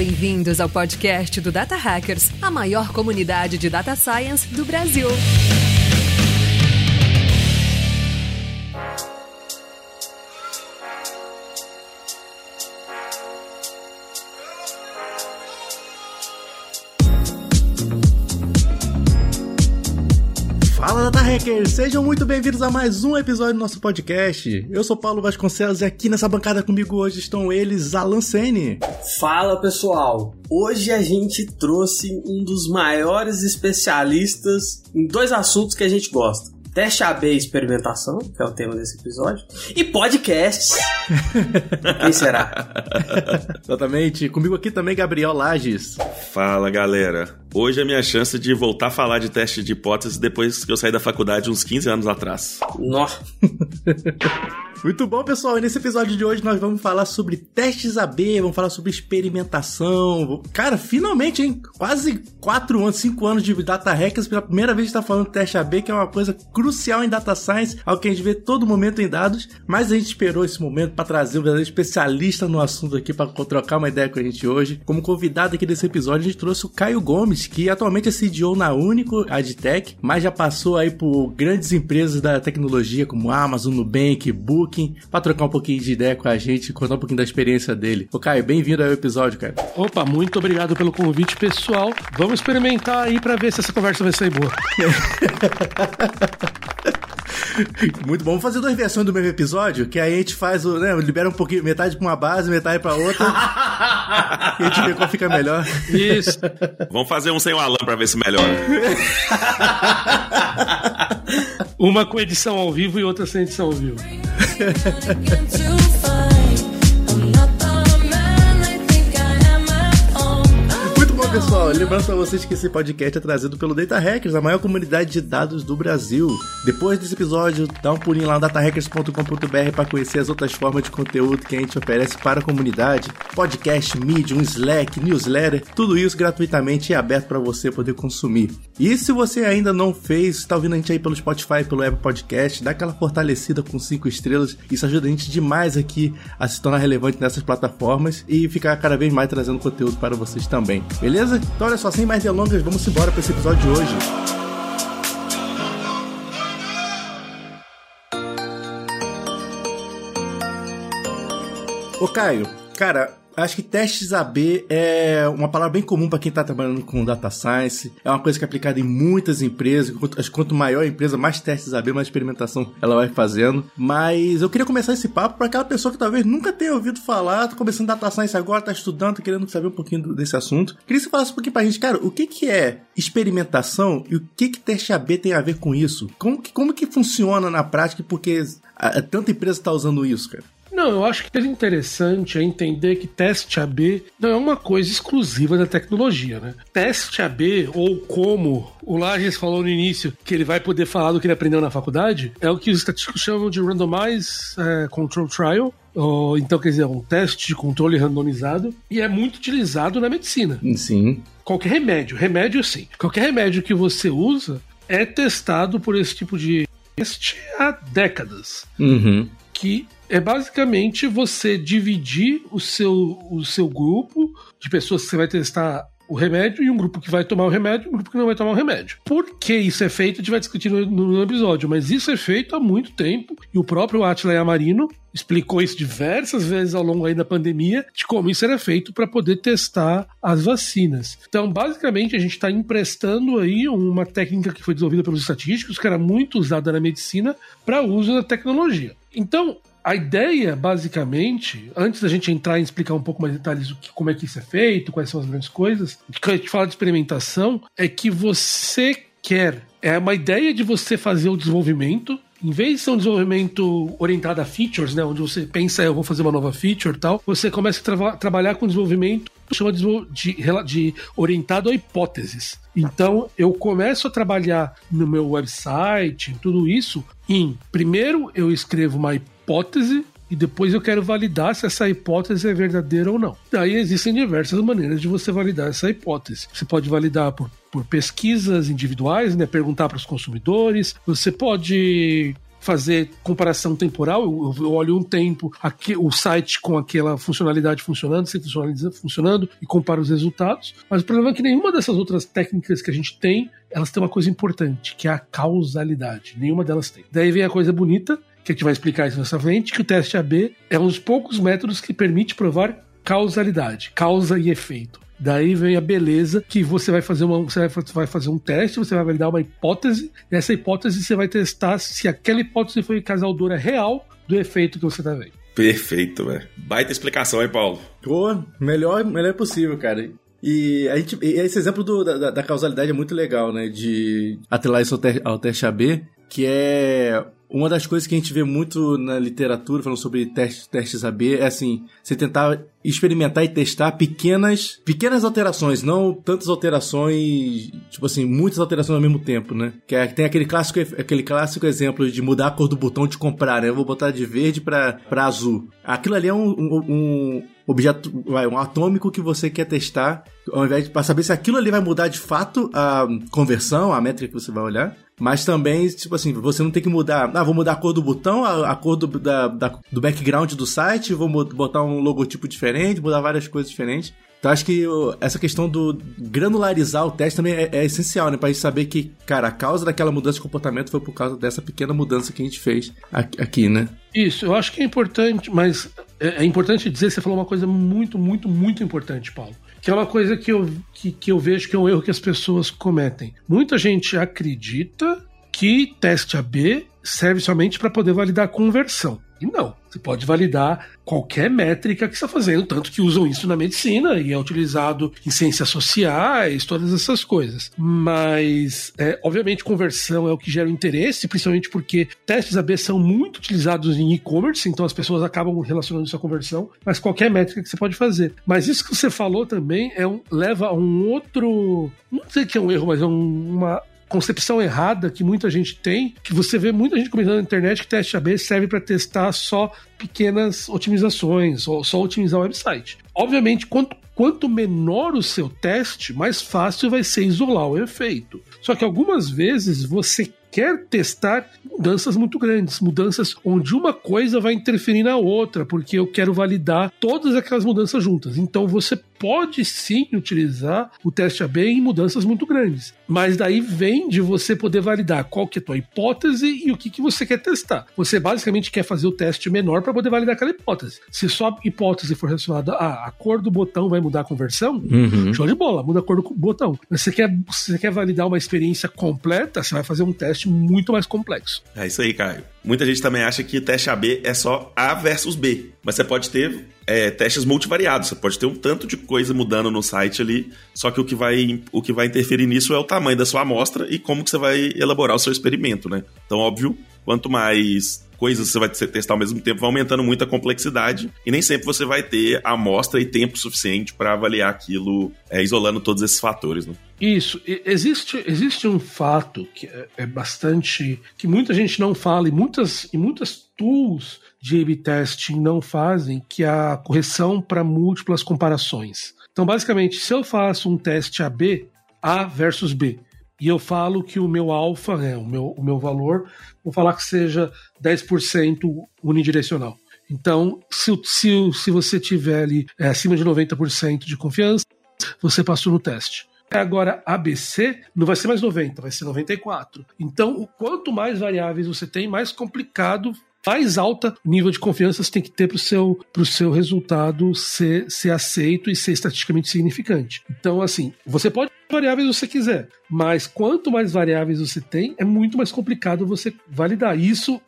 bem-vindos ao podcast do Data Hackers, a maior comunidade de data science do Brasil. Hackers, sejam muito bem-vindos a mais um episódio do nosso podcast. Eu sou Paulo Vasconcelos e aqui nessa bancada comigo hoje estão eles, Alan Sene. Fala pessoal, hoje a gente trouxe um dos maiores especialistas em dois assuntos que a gente gosta. Teste AB e experimentação, que é o tema desse episódio, e podcasts. Quem será? Exatamente. Comigo aqui também Gabriel Lages. Fala galera. Hoje é a minha chance de voltar a falar de teste de hipótese depois que eu saí da faculdade uns 15 anos atrás. Nossa. Muito bom, pessoal. E nesse episódio de hoje nós vamos falar sobre testes AB, vamos falar sobre experimentação. Cara, finalmente, hein? Quase 4 anos, 5 anos de data hackers, pela primeira vez está falando teste AB, que é uma coisa crucial em data science, algo que a gente vê todo momento em dados, mas a gente esperou esse momento para trazer um verdadeiro especialista no assunto aqui para trocar uma ideia com a gente hoje. Como convidado aqui desse episódio, a gente trouxe o Caio Gomes, que atualmente é CDO na Único Adtech, mas já passou aí por grandes empresas da tecnologia como Amazon, Nubank, Book, para trocar um pouquinho de ideia com a gente, contar um pouquinho da experiência dele. Ô Caio, bem-vindo ao episódio, cara. Opa, muito obrigado pelo convite, pessoal. Vamos experimentar aí para ver se essa conversa vai sair boa. Muito bom. Vamos fazer duas versões do mesmo episódio, que aí a gente faz o, né, libera um pouquinho, metade pra uma base, metade pra outra. e a gente vê qual fica melhor. Isso. Vamos fazer um sem o Alan pra ver se melhora. Uma com edição ao vivo e outra sem edição ao vivo. Muito bom, pessoal. Lembrando pra vocês que esse podcast é trazido pelo Data Hackers, a maior comunidade de dados do Brasil. Depois desse episódio, dá um pulinho lá no datahackers.com.br para conhecer as outras formas de conteúdo que a gente oferece para a comunidade. Podcast, Medium, Slack, newsletter, tudo isso gratuitamente e aberto para você poder consumir. E se você ainda não fez, está ouvindo a gente aí pelo Spotify, pelo Apple Podcast, dá aquela fortalecida com cinco estrelas. Isso ajuda a gente demais aqui a se tornar relevante nessas plataformas e ficar cada vez mais trazendo conteúdo para vocês também. Beleza? Então olha só, sem mais delongas, vamos embora para esse episódio de hoje. Ô Caio, cara, acho que testes AB é uma palavra bem comum para quem está trabalhando com data science. É uma coisa que é aplicada em muitas empresas. Quanto, que quanto maior a empresa, mais testes AB, mais experimentação ela vai fazendo. Mas eu queria começar esse papo para aquela pessoa que talvez nunca tenha ouvido falar, tá começando data science agora, tá estudando, tá querendo saber um pouquinho desse assunto. Queria que você falasse um pouquinho pra gente, cara, o que que é experimentação e o que que teste AB tem a ver com isso? Como que, como que funciona na prática? Porque a, a, tanta empresa está usando isso, cara. Não, eu acho que o interessante é entender que teste AB não é uma coisa exclusiva da tecnologia, né? Teste AB, ou como o Lages falou no início, que ele vai poder falar do que ele aprendeu na faculdade, é o que os estatísticos chamam de Randomized é, Control Trial, ou, então, quer dizer, um teste de controle randomizado, e é muito utilizado na medicina. Sim. Qualquer remédio, remédio sim. Qualquer remédio que você usa é testado por esse tipo de teste há décadas. Uhum. Que é basicamente você dividir o seu, o seu grupo de pessoas que você vai testar o remédio e um grupo que vai tomar o remédio e um grupo que não vai tomar o remédio. Por que isso é feito? A gente vai discutir no, no episódio, mas isso é feito há muito tempo e o próprio Atila Yamarino explicou isso diversas vezes ao longo aí da pandemia, de como isso era feito para poder testar as vacinas. Então, basicamente, a gente está emprestando aí uma técnica que foi desenvolvida pelos estatísticos, que era muito usada na medicina, para uso da tecnologia. Então, a ideia, basicamente, antes da gente entrar em explicar um pouco mais detalhes que, como é que isso é feito, quais são as grandes coisas, que a gente fala de experimentação, é que você quer. É uma ideia de você fazer o desenvolvimento em vez de ser um desenvolvimento orientado a features, né, onde você pensa, eu vou fazer uma nova feature e tal, você começa a tra trabalhar com desenvolvimento chama de, de, de, orientado a hipóteses. Então, eu começo a trabalhar no meu website, tudo isso, em primeiro eu escrevo uma hipótese e depois eu quero validar se essa hipótese é verdadeira ou não. Daí existem diversas maneiras de você validar essa hipótese. Você pode validar por, por pesquisas individuais, né, perguntar para os consumidores, você pode fazer comparação temporal, eu, olho um tempo, aqui, o site com aquela funcionalidade funcionando, sem funcionalidade funcionando, e comparo os resultados. Mas o problema é que nenhuma dessas outras técnicas que a gente tem, elas têm uma coisa importante, que é a causalidade. Nenhuma delas tem. Daí vem a coisa bonita, que a gente vai explicar isso nessa frente, que o teste AB é um dos poucos métodos que permite provar causalidade, causa e efeito. Daí vem a beleza que você vai fazer uma, você vai fazer um teste, você vai validar uma hipótese, e essa hipótese você vai testar se aquela hipótese foi causadora real do efeito que você está vendo. Perfeito, velho. Baita explicação aí, Paulo. Pô, melhor, melhor possível, cara. E a gente, esse exemplo do, da, da, causalidade é muito legal, né? De atrelar isso ao, te, ao teste AB, que é uma das coisas que a gente vê muito na literatura, falando sobre testes, testes AB, é assim, você tentar experimentar e testar pequenas, pequenas alterações, não tantas alterações, tipo assim, muitas alterações ao mesmo tempo, né? Que é, tem aquele clássico, aquele clássico exemplo de mudar a cor do botão de comprar, né? Eu vou botar de verde para azul. Aquilo ali é um, um, um objeto, vai, um atômico que você quer testar, ao invés de para saber se aquilo ali vai mudar de fato a conversão, a métrica que você vai olhar, mas também, tipo assim, você não tem que mudar. Ah, vou mudar a cor do botão, a, a cor do, da, da, do background do site, vou botar um logotipo diferente, mudar várias coisas diferentes. Então acho que essa questão do granularizar o teste também é, é essencial, né? Pra gente saber que, cara, a causa daquela mudança de comportamento foi por causa dessa pequena mudança que a gente fez aqui, né? Isso, eu acho que é importante, mas é, é importante dizer, você falou uma coisa muito, muito, muito importante, Paulo que é uma coisa que eu, que, que eu vejo que é um erro que as pessoas cometem. Muita gente acredita que teste AB serve somente para poder validar a conversão. E não. Você pode validar qualquer métrica que está fazendo, tanto que usam isso na medicina e é utilizado em ciências sociais, todas essas coisas. Mas, é, obviamente, conversão é o que gera interesse, principalmente porque testes AB são muito utilizados em e-commerce, então as pessoas acabam relacionando isso à conversão, mas qualquer métrica que você pode fazer. Mas isso que você falou também é um, leva a um outro. Não sei que é um erro, mas é um, uma concepção errada que muita gente tem, que você vê muita gente comentando na internet que teste AB serve para testar só pequenas otimizações ou só otimizar o website. Obviamente, quanto, quanto menor o seu teste, mais fácil vai ser isolar o efeito. Só que algumas vezes você quer testar mudanças muito grandes, mudanças onde uma coisa vai interferir na outra, porque eu quero validar todas aquelas mudanças juntas. Então você pode sim utilizar o teste AB em mudanças muito grandes, mas daí vem de você poder validar qual que é a tua hipótese e o que, que você quer testar. Você basicamente quer fazer o teste menor para poder validar aquela hipótese. Se só a hipótese for relacionada a a cor do botão vai mudar a conversão, uhum. show de bola, muda a cor do botão. Mas você quer, você quer validar uma experiência completa, você vai fazer um teste muito mais complexo. É isso aí, Caio. Muita gente também acha que teste AB é só A versus B, mas você pode ter é, testes multivariados, você pode ter um tanto de coisa mudando no site ali, só que o que vai, o que vai interferir nisso é o tamanho da sua amostra e como que você vai elaborar o seu experimento, né? Então, óbvio, quanto mais coisas você vai testar ao mesmo tempo, vai aumentando muito a complexidade e nem sempre você vai ter amostra e tempo suficiente para avaliar aquilo, é, isolando todos esses fatores. Né? Isso. Existe, existe um fato que é, é bastante. que muita gente não fala e muitas, e muitas tools de A-B testing não fazem, que é a correção para múltiplas comparações. Então, basicamente, se eu faço um teste AB, A versus B, e eu falo que o meu alfa, né, o, meu, o meu valor, vou falar que seja 10% unidirecional. Então, se, se, se você tiver ali é, acima de 90% de confiança, você passou no teste. Agora, ABC não vai ser mais 90, vai ser 94. Então, quanto mais variáveis você tem, mais complicado mais alta nível de confiança você tem que ter para o seu, seu resultado ser, ser aceito e ser estatisticamente significante. Então, assim, você pode variáveis você quiser, mas quanto mais variáveis você tem, é muito mais complicado você validar. Isso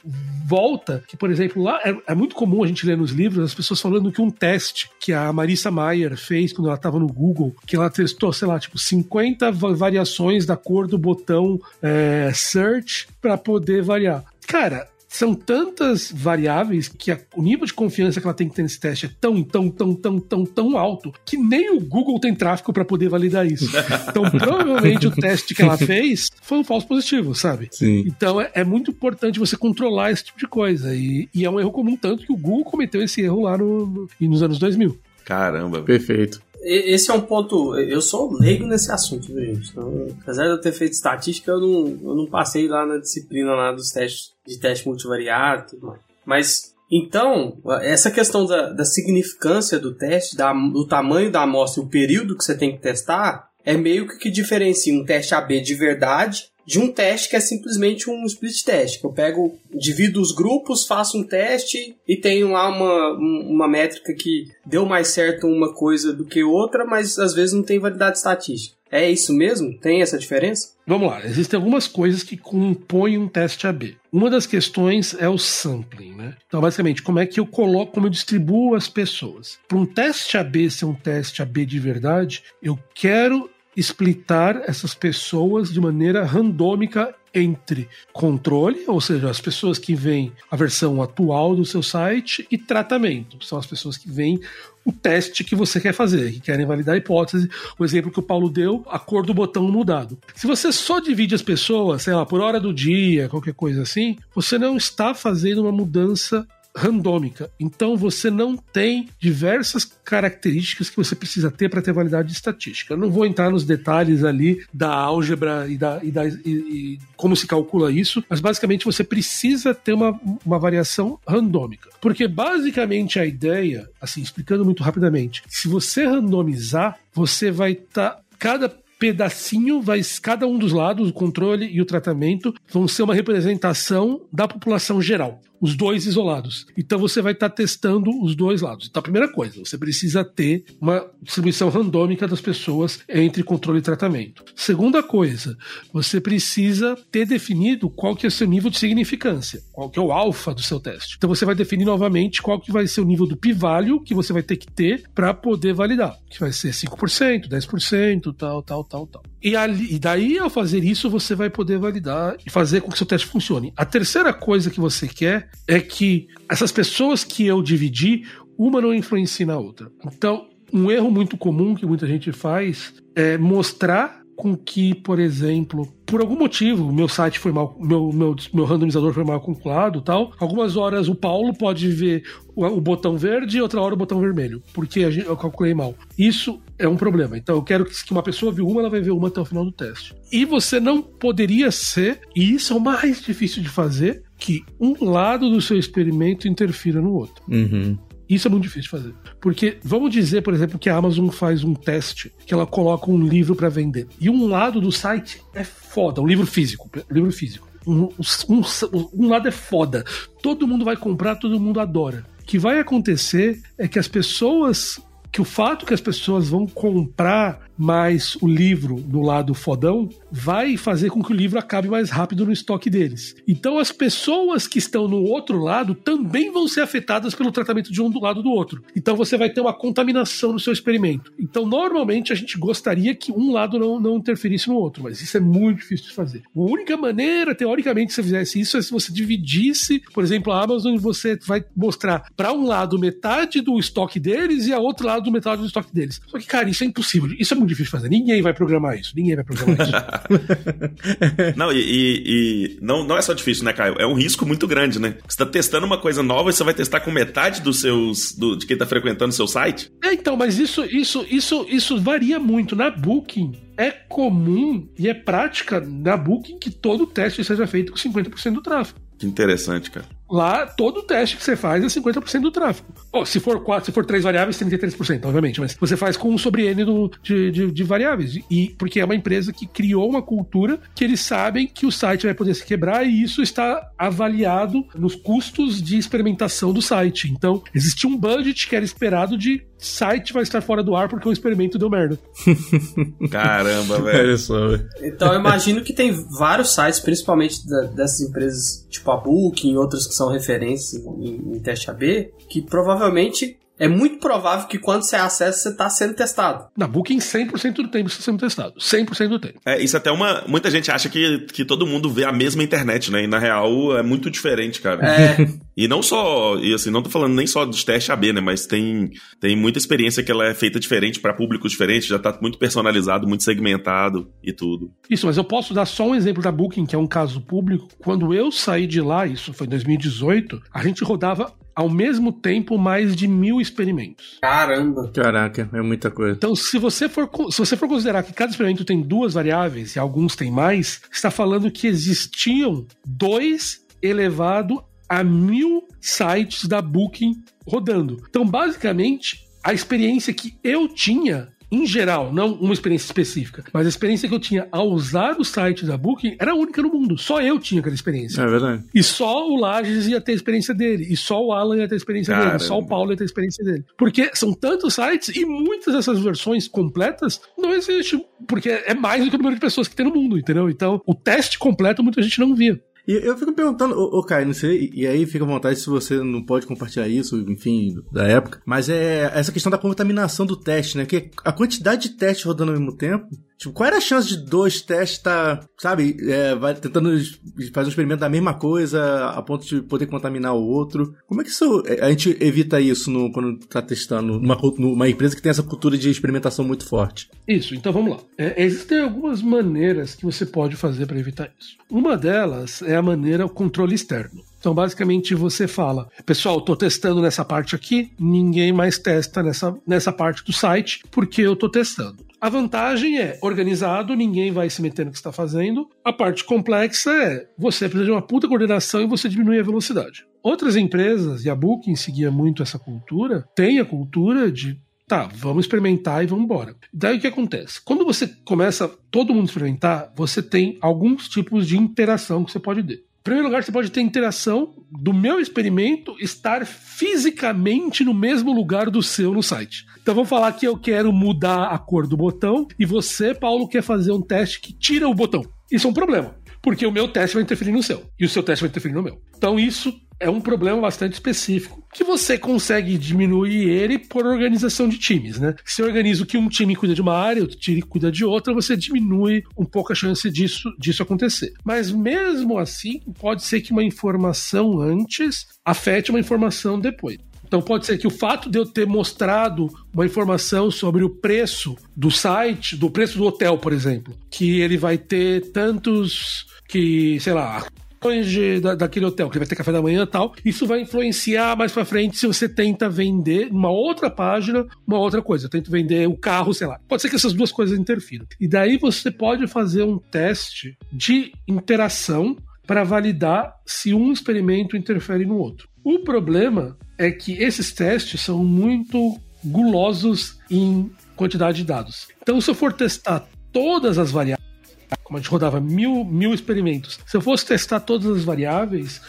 volta que, por exemplo, lá é, é muito comum a gente ler nos livros as pessoas falando que um teste que a Marissa Mayer fez quando ela estava no Google, que ela testou, sei lá, tipo 50 variações da cor do botão é, search para poder variar. Cara, são tantas variáveis que a, o nível de confiança que ela tem que ter nesse teste é tão, tão, tão, tão, tão, tão alto que nem o Google tem tráfego para poder validar isso. Então, provavelmente o teste que ela fez foi um falso positivo, sabe? Sim. Então, é, é, muito importante você controlar esse tipo de coisa. E, e, é um erro comum, tanto que o Google cometeu esse erro lá no, no nos anos 2000. Caramba. Perfeito. Esse é um ponto. Eu sou leigo nesse assunto, viu, gente? Então, apesar de eu ter feito estatística, eu não, eu não passei lá na disciplina lá dos testes de teste multivariado e tudo mais. Mas então, essa questão da, da significância do teste, da, do tamanho da amostra e o período que você tem que testar, é meio que que diferencia um teste AB de verdade de um teste que é simplesmente um split test. Eu pego, divido os grupos, faço um teste e tenho lá uma, uma métrica que deu mais certo uma coisa do que outra, mas às vezes não tem validade estatística. É isso mesmo? Tem essa diferença? Vamos lá, existem algumas coisas que compõem um teste AB. Uma das questões é o sampling, né? Então, basicamente, como é que eu coloco, como eu distribuo as pessoas? Para um teste AB ser um teste AB de verdade, eu quero splitar essas pessoas de maneira randômica entre controle, ou seja, as pessoas que veem a versão atual do seu site, e tratamento, são as pessoas que veem o teste que você quer fazer, que querem validar a hipótese. O exemplo que o Paulo deu, a cor do botão mudado. Se você só divide as pessoas, sei lá, por hora do dia, qualquer coisa assim, você não está fazendo uma mudança randômica. Então você não tem diversas características que você precisa ter para ter validade estatística. Eu não vou entrar nos detalhes ali da álgebra e, da, e, da, e, e como se calcula isso, mas basicamente você precisa ter uma, uma variação randômica. Porque basicamente a ideia, assim, explicando muito rapidamente, se você randomizar, você vai estar. Tá, cada pedacinho vai cada um dos lados, o controle e o tratamento, vão ser uma representação da população geral os dois isolados. Então você vai estar tá testando os dois lados. Então a primeira coisa, você precisa ter uma distribuição randômica das pessoas entre controle e tratamento. Segunda coisa, você precisa ter definido qual que é o seu nível de significância, qual que é o alfa do seu teste. Então você vai definir novamente qual que vai ser o nível do p-value que você vai ter que ter para poder validar, que vai ser 5%, 10%, tal, tal, tal, tal. E, ali, e daí, ao fazer isso, você vai poder validar e fazer com que seu teste funcione. A terceira coisa que você quer é que essas pessoas que eu dividi, uma não influencie na outra. Então, um erro muito comum que muita gente faz é mostrar com que, por exemplo, por algum motivo, meu site foi mal, meu, meu, meu randomizador foi mal calculado tal. Algumas horas o Paulo pode ver o, o botão verde e outra hora o botão vermelho, porque eu calculei mal. Isso é um problema. Então eu quero que, uma pessoa viu uma, ela vai ver uma até o final do teste. E você não poderia ser, e isso é o mais difícil de fazer, que um lado do seu experimento interfira no outro. Uhum. Isso é muito difícil de fazer. Porque vamos dizer, por exemplo, que a Amazon faz um teste, que ela coloca um livro para vender. E um lado do site é foda, um livro físico. Livro físico. Um, um, um lado é foda. Todo mundo vai comprar, todo mundo adora. O que vai acontecer é que as pessoas que o fato que as pessoas vão comprar mais o livro no lado fodão vai fazer com que o livro acabe mais rápido no estoque deles. Então as pessoas que estão no outro lado também vão ser afetadas pelo tratamento de um do lado do outro. Então você vai ter uma contaminação no seu experimento. Então normalmente a gente gostaria que um lado não, não interferisse no outro, mas isso é muito difícil de fazer. A única maneira, teoricamente, se você fizesse isso é se você dividisse, por exemplo, a Amazon, você vai mostrar para um lado metade do estoque deles e a outro lado metade do estoque deles. Só que, cara, isso é impossível. Isso é muito difícil de fazer. Ninguém vai programar isso. Ninguém vai programar isso. não, e, e, e, não, não é só difícil, né, Caio? É um risco muito grande, né? Você tá testando uma coisa nova e você vai testar com metade dos seus. Do, de quem tá frequentando o seu site? É, então, mas isso, isso, isso, isso varia muito. Na Booking, é comum e é prática na Booking que todo teste seja feito com 50% do tráfego. Que interessante, cara. Lá, todo teste que você faz é 50% do tráfego. Oh, se for quatro, se for três variáveis, 33%, obviamente, mas você faz com um sobre N do, de, de, de, variáveis. E porque é uma empresa que criou uma cultura que eles sabem que o site vai poder se quebrar e isso está avaliado nos custos de experimentação do site. Então, existe um budget que era esperado de site vai estar fora do ar porque o experimento deu merda. Caramba, velho. Então eu imagino que tem vários sites, principalmente da, dessas empresas tipo a Booking e outras que são referências em, em teste AB, que provavelmente é muito provável que quando você acessa, você está sendo testado. Na Booking, 100% do tempo está sendo testado. 100% do tempo. É, isso até uma. Muita gente acha que, que todo mundo vê a mesma internet, né? E na real é muito diferente, cara. É. E não só. E assim, não tô falando nem só dos testes AB, né? Mas tem, tem muita experiência que ela é feita diferente para públicos diferentes, já tá muito personalizado, muito segmentado e tudo. Isso, mas eu posso dar só um exemplo da Booking, que é um caso público. Quando eu saí de lá, isso foi em 2018, a gente rodava ao mesmo tempo mais de mil experimentos. Caramba. Caraca, é muita coisa. Então, se você for, se você for considerar que cada experimento tem duas variáveis e alguns têm mais, está falando que existiam dois elevado a mil sites da Booking rodando. Então, basicamente, a experiência que eu tinha em geral, não uma experiência específica, mas a experiência que eu tinha ao usar o site da Booking era única no mundo. Só eu tinha aquela experiência. É verdade. E só o Lages ia ter a experiência dele. E só o Alan ia ter a experiência Caramba. dele. Só o Paulo ia ter a experiência dele. Porque são tantos sites e muitas dessas versões completas não existem. Porque é mais do que o número de pessoas que tem no mundo, entendeu? Então, o teste completo muita gente não via. E eu fico perguntando, ô, ô Caio, não sei, e aí fica à vontade se você não pode compartilhar isso, enfim, da época, mas é essa questão da contaminação do teste, né? Que a quantidade de testes rodando ao mesmo tempo, tipo, qual era a chance de dois testes estar, tá, sabe, é, vai tentando fazer um experimento da mesma coisa a ponto de poder contaminar o outro? Como é que isso, a gente evita isso no, quando tá testando numa, numa empresa que tem essa cultura de experimentação muito forte? Isso, então vamos lá. É, existem algumas maneiras que você pode fazer para evitar isso. Uma delas é a maneira o controle externo. Então, basicamente, você fala: pessoal, estou testando nessa parte aqui, ninguém mais testa nessa, nessa parte do site, porque eu estou testando. A vantagem é organizado, ninguém vai se meter no que está fazendo. A parte complexa é você precisa de uma puta coordenação e você diminui a velocidade. Outras empresas, e a Booking seguia muito essa cultura, tem a cultura de tá, vamos experimentar e vamos embora. Daí o que acontece? Quando você começa todo mundo experimentar, você tem alguns tipos de interação que você pode ter. Primeiro lugar, você pode ter interação do meu experimento estar fisicamente no mesmo lugar do seu no site. Então vamos falar que eu quero mudar a cor do botão e você, Paulo, quer fazer um teste que tira o botão. Isso é um problema, porque o meu teste vai interferir no seu e o seu teste vai interferir no meu. Então isso é um problema bastante específico que você consegue diminuir ele por organização de times, né? Se organiza que um time cuida de uma área, outro time cuida de outra, você diminui um pouco a chance disso, disso acontecer. Mas mesmo assim, pode ser que uma informação antes afete uma informação depois. Então pode ser que o fato de eu ter mostrado uma informação sobre o preço do site, do preço do hotel, por exemplo, que ele vai ter tantos que, sei lá, de, da, daquele hotel, que vai ter café da manhã e tal. Isso vai influenciar mais pra frente se você tenta vender numa outra página uma outra coisa. Eu tento vender o carro, sei lá. Pode ser que essas duas coisas interfiram. E daí você pode fazer um teste de interação para validar se um experimento interfere no outro. O problema é que esses testes são muito gulosos em quantidade de dados. Então, se eu for testar todas as variáveis, como a gente rodava mil, mil experimentos, se eu fosse testar todas as variáveis,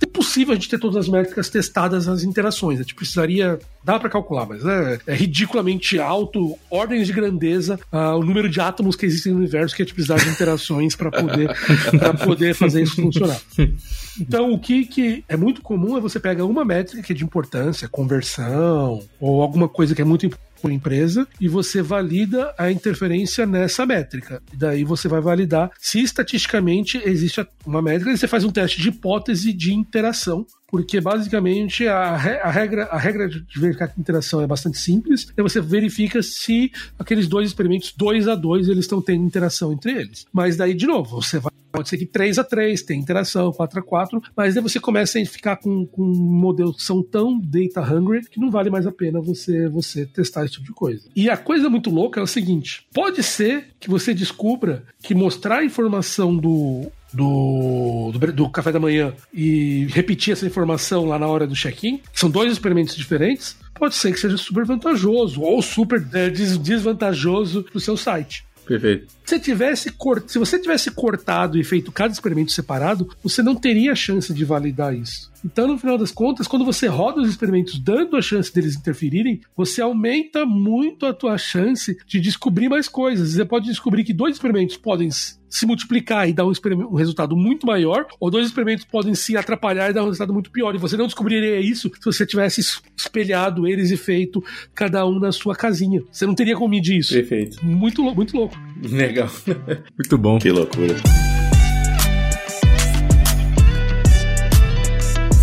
é possível a gente ter todas as métricas testadas nas interações. A gente precisaria. Dá para calcular, mas é, é, ridiculamente alto, ordens de grandeza, uh, o número de átomos que existem no universo que a gente precisar de interações para poder, pra poder fazer isso funcionar. Então, o que, que é muito comum é você pega uma métrica que é de importância, conversão, ou alguma coisa que é muito importante por empresa e você valida a interferência nessa métrica. Daí você vai validar se estatisticamente existe uma métrica e você faz um teste de hipótese de interação porque basicamente a, a, regra, a regra de verificar interação é bastante simples, e você verifica se aqueles dois experimentos, dois a dois, eles estão tendo interação entre eles. Mas daí, de novo, você vai Pode ser que 3 a 3 tem interação, 4 a 4 mas aí você começa a ficar com, com modelos que são tão data hungry que não vale mais a pena você, você testar esse tipo de coisa. E a coisa muito louca é o seguinte: pode ser que você descubra que mostrar a informação do, do, do, do, café da manhã e repetir essa informação lá na hora do check-in, são dois experimentos diferentes, pode ser que seja super vantajoso ou super é, desvantajoso para o seu site. Perfeito. Se, tivesse cort... Se você tivesse cortado e feito cada experimento separado, você não teria chance de validar isso. Então, no final das contas, quando você roda os experimentos dando a chance deles interferirem, você aumenta muito a tua chance de descobrir mais coisas. Você pode descobrir que dois experimentos podem se multiplicar e dar um, um, resultado muito maior, ou dois experimentos podem se atrapalhar e dar um resultado muito pior. E você não descobriria isso se você tivesse espelhado eles e feito cada um na sua casinha. Você não teria como medir isso. Perfeito. Muito, muito louco. Legal. Muito bom. Que loucura.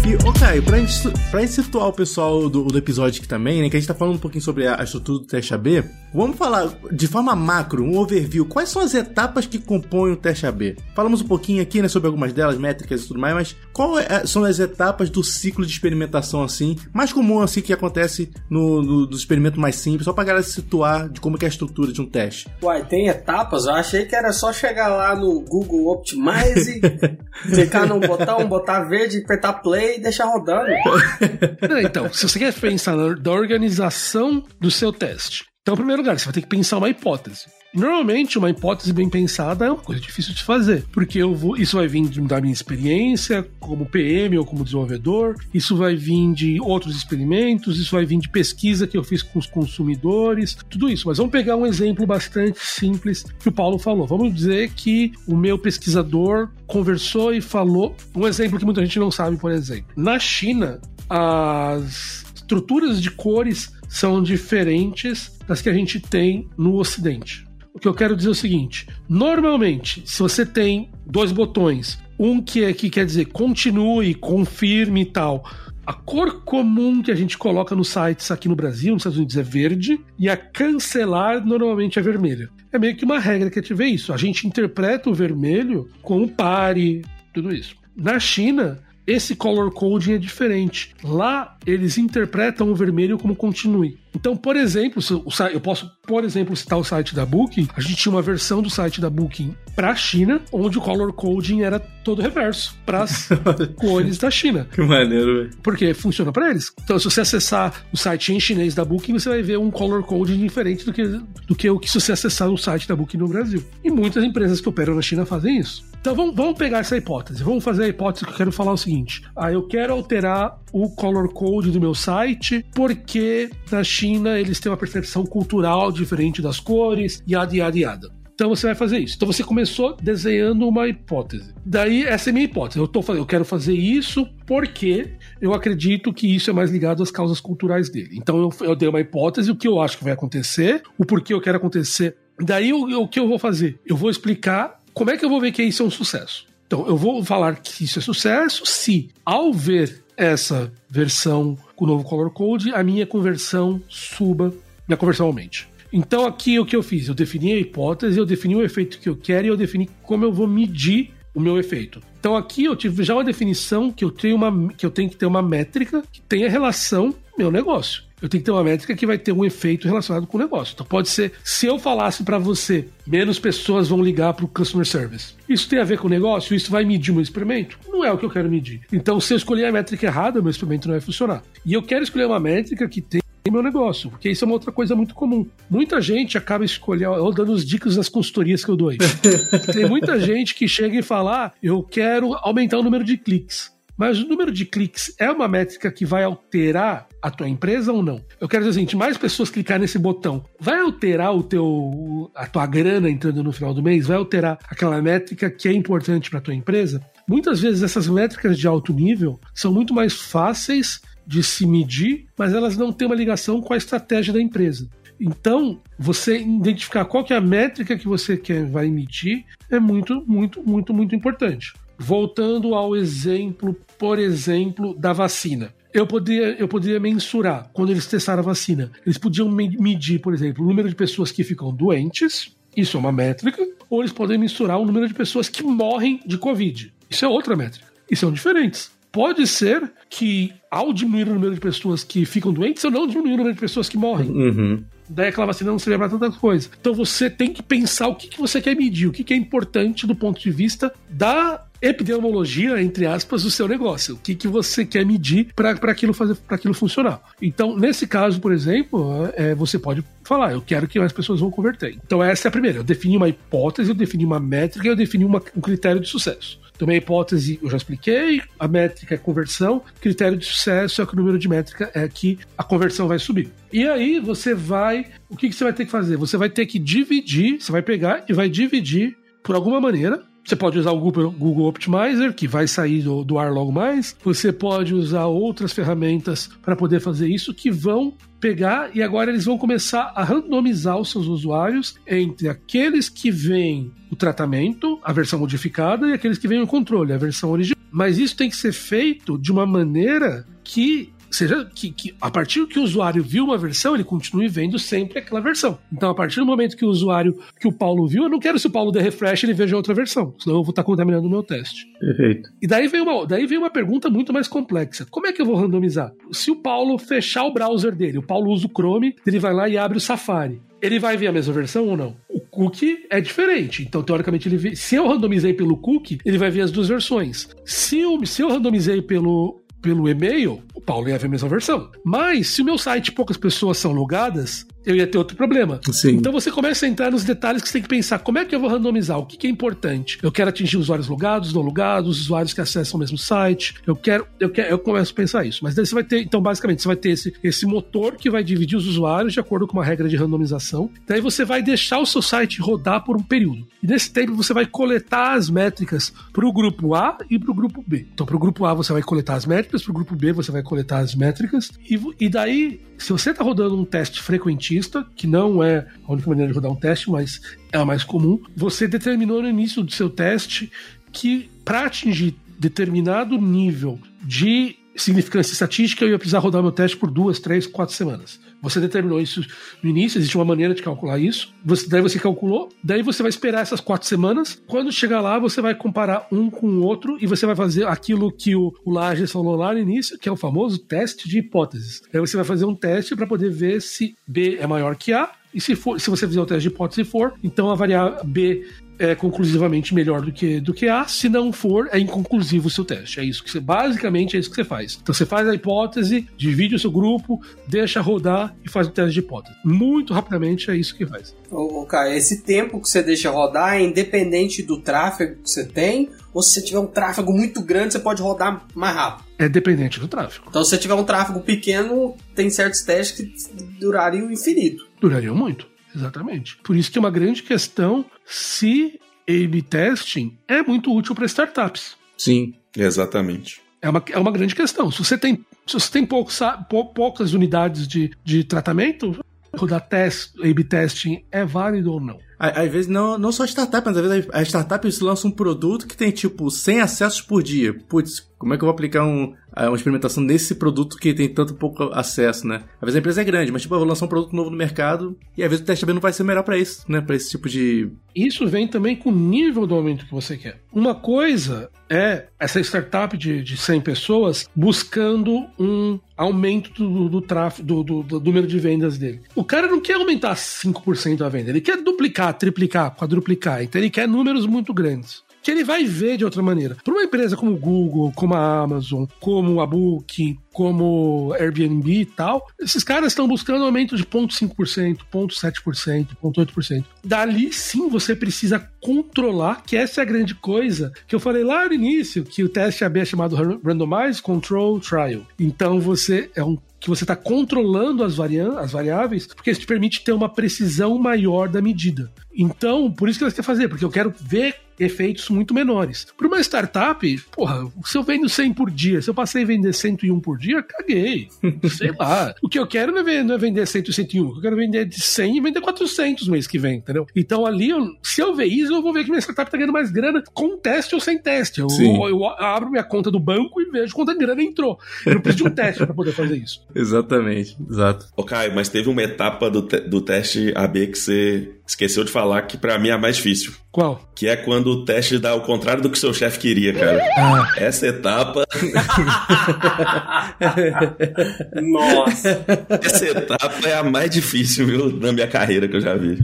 E, ô Caio, pra gente, pra gente situar o pessoal do, do episódio aqui também, né, que a gente tá falando um pouquinho sobre a, a estrutura do teste AB, vamos falar de forma macro, um overview, quais são as etapas que compõem o teste AB? Falamos um pouquinho aqui, né, sobre algumas delas, métricas e tudo mais, mas quais é, são as etapas do ciclo de experimentação, assim, mais comum, assim, que acontece no, no, do experimento mais simples, só pra galera se situar de como é a estrutura de um teste? Uai, tem etapas? Eu achei que era só chegar lá no Google Optimize, clicar no botão, botar verde, apertar play e deixar rodando. Não, então, se você quer pensar da organização do seu teste, então, em primeiro lugar, você vai ter que pensar uma hipótese. Normalmente, uma hipótese bem pensada é uma coisa difícil de fazer, porque eu vou, isso vai vir da minha experiência como PM ou como desenvolvedor, isso vai vir de outros experimentos, isso vai vir de pesquisa que eu fiz com os consumidores, tudo isso. Mas vamos pegar um exemplo bastante simples que o Paulo falou. Vamos dizer que o meu pesquisador conversou e falou um exemplo que muita gente não sabe, por exemplo. Na China, as estruturas de cores são diferentes das que a gente tem no Ocidente. O que eu quero dizer é o seguinte: normalmente, se você tem dois botões, um que é que quer dizer continue, confirme e tal. A cor comum que a gente coloca nos sites aqui no Brasil, nos Estados Unidos, é verde, e a cancelar normalmente é vermelha. É meio que uma regra que a gente vê isso. A gente interpreta o vermelho como pare, tudo isso. Na China, esse color coding é diferente. Lá, eles interpretam o vermelho como continue. Então, por exemplo, eu posso, por exemplo, citar o site da Booking. A gente tinha uma versão do site da Booking para a China, onde o color coding era todo reverso para as cores da China. Que maneiro, velho. Porque funciona para eles. Então, se você acessar o site em chinês da Booking, você vai ver um color coding diferente do que, do que o que se você acessar o site da Booking no Brasil. E muitas empresas que operam na China fazem isso. Então vamos, vamos pegar essa hipótese. Vamos fazer a hipótese que eu quero falar o seguinte: ah, eu quero alterar o color code do meu site porque na China eles têm uma percepção cultural diferente das cores, yada, yada. Então você vai fazer isso. Então você começou desenhando uma hipótese. Daí essa é a minha hipótese. Eu, tô, eu quero fazer isso porque eu acredito que isso é mais ligado às causas culturais dele. Então eu, eu dei uma hipótese, o que eu acho que vai acontecer, o porquê eu quero acontecer. Daí o, o que eu vou fazer? Eu vou explicar como é que eu vou ver que isso é um sucesso. Então eu vou falar que isso é sucesso se, ao ver essa versão com o novo color code, a minha conversão suba, minha conversão aumente. Então aqui o que eu fiz? Eu defini a hipótese, eu defini o efeito que eu quero e eu defini como eu vou medir o meu efeito. Então aqui eu tive já uma definição que eu tenho uma que eu tenho que ter uma métrica que tenha relação meu negócio. Eu tenho que ter uma métrica que vai ter um efeito relacionado com o negócio. Então pode ser, se eu falasse para você, menos pessoas vão ligar para o customer service. Isso tem a ver com o negócio? Isso vai medir o meu experimento? Não é o que eu quero medir. Então se eu escolher a métrica errada, meu experimento não vai funcionar. E eu quero escolher uma métrica que tem meu negócio, porque isso é uma outra coisa muito comum. Muita gente acaba escolhendo, eu dando os dicas das consultorias que eu dou aí. Tem muita gente que chega e fala: ah, eu quero aumentar o número de cliques. Mas o número de cliques é uma métrica que vai alterar a tua empresa ou não? Eu quero dizer o seguinte, mais pessoas clicar nesse botão, vai alterar o teu a tua grana entrando no final do mês? Vai alterar aquela métrica que é importante para tua empresa? Muitas vezes essas métricas de alto nível são muito mais fáceis de se medir, mas elas não têm uma ligação com a estratégia da empresa. Então, você identificar qual que é a métrica que você quer vai emitir é muito, muito, muito, muito importante. Voltando ao exemplo, por exemplo, da vacina. Eu poderia, eu poderia mensurar quando eles testaram a vacina. Eles podiam medir, por exemplo, o número de pessoas que ficam doentes, isso é uma métrica, ou eles podem mensurar o número de pessoas que morrem de Covid. Isso é outra métrica. E são diferentes. Pode ser que, ao diminuir o número de pessoas que ficam doentes, eu não diminuir o número de pessoas que morrem. Uhum. Daí aquela vacina não serve para tanta coisa. Então você tem que pensar o que, que você quer medir, o que, que é importante do ponto de vista da epidemiologia, entre aspas, do seu negócio. O que, que você quer medir para aquilo fazer para aquilo funcionar. Então, nesse caso, por exemplo, é, você pode falar, eu quero que mais pessoas vão converter. Então, essa é a primeira. Eu defini uma hipótese, eu defini uma métrica, eu defini uma, um critério de sucesso. Então, a hipótese eu já expliquei, a métrica é conversão, critério de sucesso é que o número de métrica é que a conversão vai subir. E aí você vai. O que, que você vai ter que fazer? Você vai ter que dividir, você vai pegar e vai dividir por alguma maneira Você pode usar o Google, Optimizer, que vai sair do, do ar logo mais. Você pode usar outras ferramentas para poder fazer isso que vão pegar e agora eles vão começar a randomizar os seus usuários entre aqueles que veem o tratamento, a versão modificada, e aqueles que veem o controle, a versão original. Mas isso tem que ser feito de uma maneira que seja que, que, a partir que o usuário viu uma versão, ele continue vendo sempre aquela versão. Então, a partir do momento que o usuário, que o Paulo viu, eu não quero se o Paulo der refresh ele veja outra versão, senão eu vou estar contaminando o meu teste. Perfeito. E daí vem uma, daí vem uma pergunta muito mais complexa. Como é que eu vou randomizar? Se o Paulo fechar o browser dele, o Paulo usa o Chrome, ele vai lá e abre o Safari. Ele vai ver a mesma versão ou não? O cookie é diferente. Então, teoricamente, ele vê, se eu randomizei pelo cookie, ele vai ver as duas versões. Se eu, se eu randomizei pelo, pelo e-mail, o Paulo ia ver a mesma versão. Mas, se o meu site poucas pessoas são logadas, eu ia ter outro problema. Sim. Então você começa a entrar nos detalhes que você tem que pensar. Como é que eu vou randomizar? O que, que é importante? Eu quero atingir usuários logados, não logados, usuários que acessam o mesmo site. Eu quero, eu quero, eu começo a pensar isso. Mas daí você vai ter, então basicamente você vai ter esse, esse motor que vai dividir os usuários de acordo com uma regra de randomização. Daí você vai deixar o seu site rodar por um período. E nesse tempo você vai coletar as métricas para o grupo A e para o grupo B. Então para o grupo A você vai coletar as métricas, para o grupo B você vai coletar as métricas e, e daí se você está rodando um teste frequentista, que não é a única maneira de rodar um teste, mas é a mais comum, você determinou no início do seu teste que para atingir determinado nível de significância estatística, eu ia precisar rodar meu teste por duas, três, quatro semanas. Você determinou isso no início, existe uma maneira de calcular isso. Você, daí você calculou, daí você vai esperar essas quatro semanas. Quando chegar lá, você vai comparar um com o outro e você vai fazer aquilo que o, o Lages falou lá no início, que é o famoso teste de hipóteses. Aí você vai fazer um teste para poder ver se B é maior que A e se, for, se você fizer o teste de hipótese for, então a variável B é conclusivamente melhor do que, do que A. Se não for, é inconclusivo o seu teste. É isso que você, basicamente, é isso que você faz. Então você faz a hipótese, divide o seu grupo, deixa rodar e faz o teste de hipótese. Muito rapidamente é isso que faz. Ô, ô, cara, esse tempo que você deixa rodar é independente do tráfego que você tem, ou se você tiver um tráfego muito grande, você pode rodar mais rápido. É dependente do tráfego. Então, se você tiver um tráfego pequeno, tem certos testes que durariam infinito. Durariam muito. Exatamente. Por isso que é uma grande questão se A-B testing é muito útil para startups. Sim. Exatamente. É uma, é uma grande questão. Se você tem, se você tem poucos, pou, poucas unidades de, de tratamento, rodar test, A-B testing é válido ou não? Às vezes, não, não só startup, mas às vezes a startup lança um produto que tem tipo 100 acessos por dia. Putz, como é que eu vou aplicar um, uma experimentação nesse produto que tem tanto pouco acesso, né? Às vezes a empresa é grande, mas tipo, eu vou lançar um produto novo no mercado e às vezes o teste também não vai ser melhor para isso, né? Para esse tipo de. Isso vem também com o nível do aumento que você quer. Uma coisa é essa startup de, de 100 pessoas buscando um aumento do, do tráfego, do, do, do, número de vendas dele. O cara não quer aumentar 5% a venda, ele quer duplicar, triplicar, quadruplicar. Então ele quer números muito grandes que ele vai ver de outra maneira. Para uma empresa como o Google, como a Amazon, como a Booking, como Airbnb e tal, esses caras estão buscando um aumento de 0,5%, 0,7%, 0,8%. Dali sim você precisa controlar, que essa é a grande coisa que eu falei lá no início, que o teste AB é chamado Randomized Control Trial. Então você é um que você está controlando as, as variáveis, porque isso te permite ter uma precisão maior da medida. Então, por isso que você quer fazer, porque eu quero ver efeitos muito menores. Para uma startup, porra, se eu vendo 100 por dia, se eu passei a vender 101 por dia, caguei. Sei lá. O que eu quero não é, vender, não é vender 100 e 101. Eu quero vender de 100 e vender 400 no mês que vem, entendeu? Então ali, eu, se eu ver isso, eu vou ver que minha startup tá ganhando mais grana com teste ou sem teste. Eu, eu, eu abro minha conta do banco e vejo quanta grana entrou. Eu não preciso de um teste para poder fazer isso. Exatamente, exato. Ô, Caio, mas teve uma etapa do, te do teste AB que você esqueceu de falar que para mim é a mais difícil. Qual? Que é quando o teste dá o contrário do que seu chefe queria, cara. Ah. Essa etapa. Nossa! Essa etapa é a mais difícil, viu, na minha carreira que eu já vi.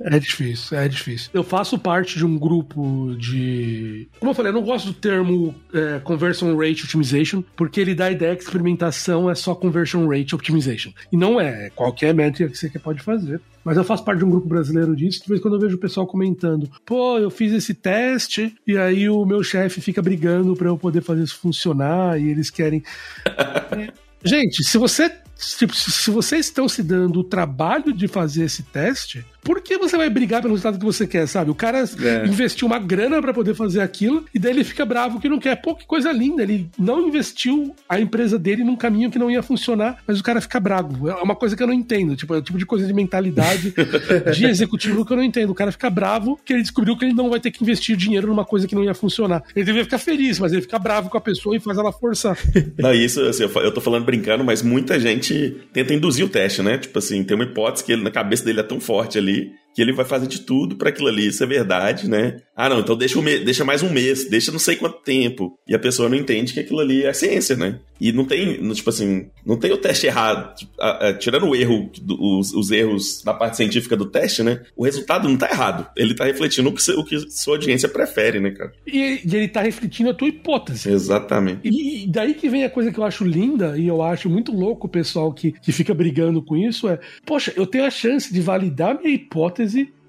É difícil, é difícil. Eu faço parte de um grupo de. Como eu falei, eu não gosto do termo é, Conversion Rate Optimization, porque ele dá a ideia que experimentação é só Conversion Rate Optimization. E não é. é qualquer métrica que você pode fazer. Mas eu faço parte de um grupo brasileiro disso, de vez em quando eu vejo o pessoal comentando: pô, eu fiz esse teste e aí o meu chefe fica brigando para eu poder fazer isso funcionar e eles querem. é. Gente, se você Tipo, se vocês estão se dando o trabalho de fazer esse teste, por que você vai brigar pelo resultado que você quer, sabe? O cara é. investiu uma grana para poder fazer aquilo e daí ele fica bravo que não quer. Pô, que coisa linda. Ele não investiu a empresa dele num caminho que não ia funcionar, mas o cara fica bravo. É uma coisa que eu não entendo. Tipo, é o tipo de coisa de mentalidade de executivo que eu não entendo. O cara fica bravo que ele descobriu que ele não vai ter que investir dinheiro numa coisa que não ia funcionar. Ele deveria ficar feliz, mas ele fica bravo com a pessoa e faz ela forçar. Não, isso, assim, eu tô falando brincando, mas muita gente tenta induzir o teste, né? Tipo assim, tem uma hipótese que ele, na cabeça dele é tão forte ali que ele vai fazer de tudo para aquilo ali isso é verdade, né? Ah, não, então deixa, um deixa mais um mês, deixa não sei quanto tempo. E a pessoa não entende que aquilo ali é ciência, né? E não tem, tipo assim, não tem o teste errado. Tipo, tirando o erro, os, os, erros da parte científica do teste, né? O resultado não tá errado. Ele tá refletindo o que, o que sua audiência prefere, né, cara? E, e ele tá refletindo a tua hipótese. Exatamente. E, e, daí que vem a coisa que eu acho linda, e eu acho muito louco o pessoal que, que fica brigando com isso, é, poxa, eu tenho a chance de validar minha hipótese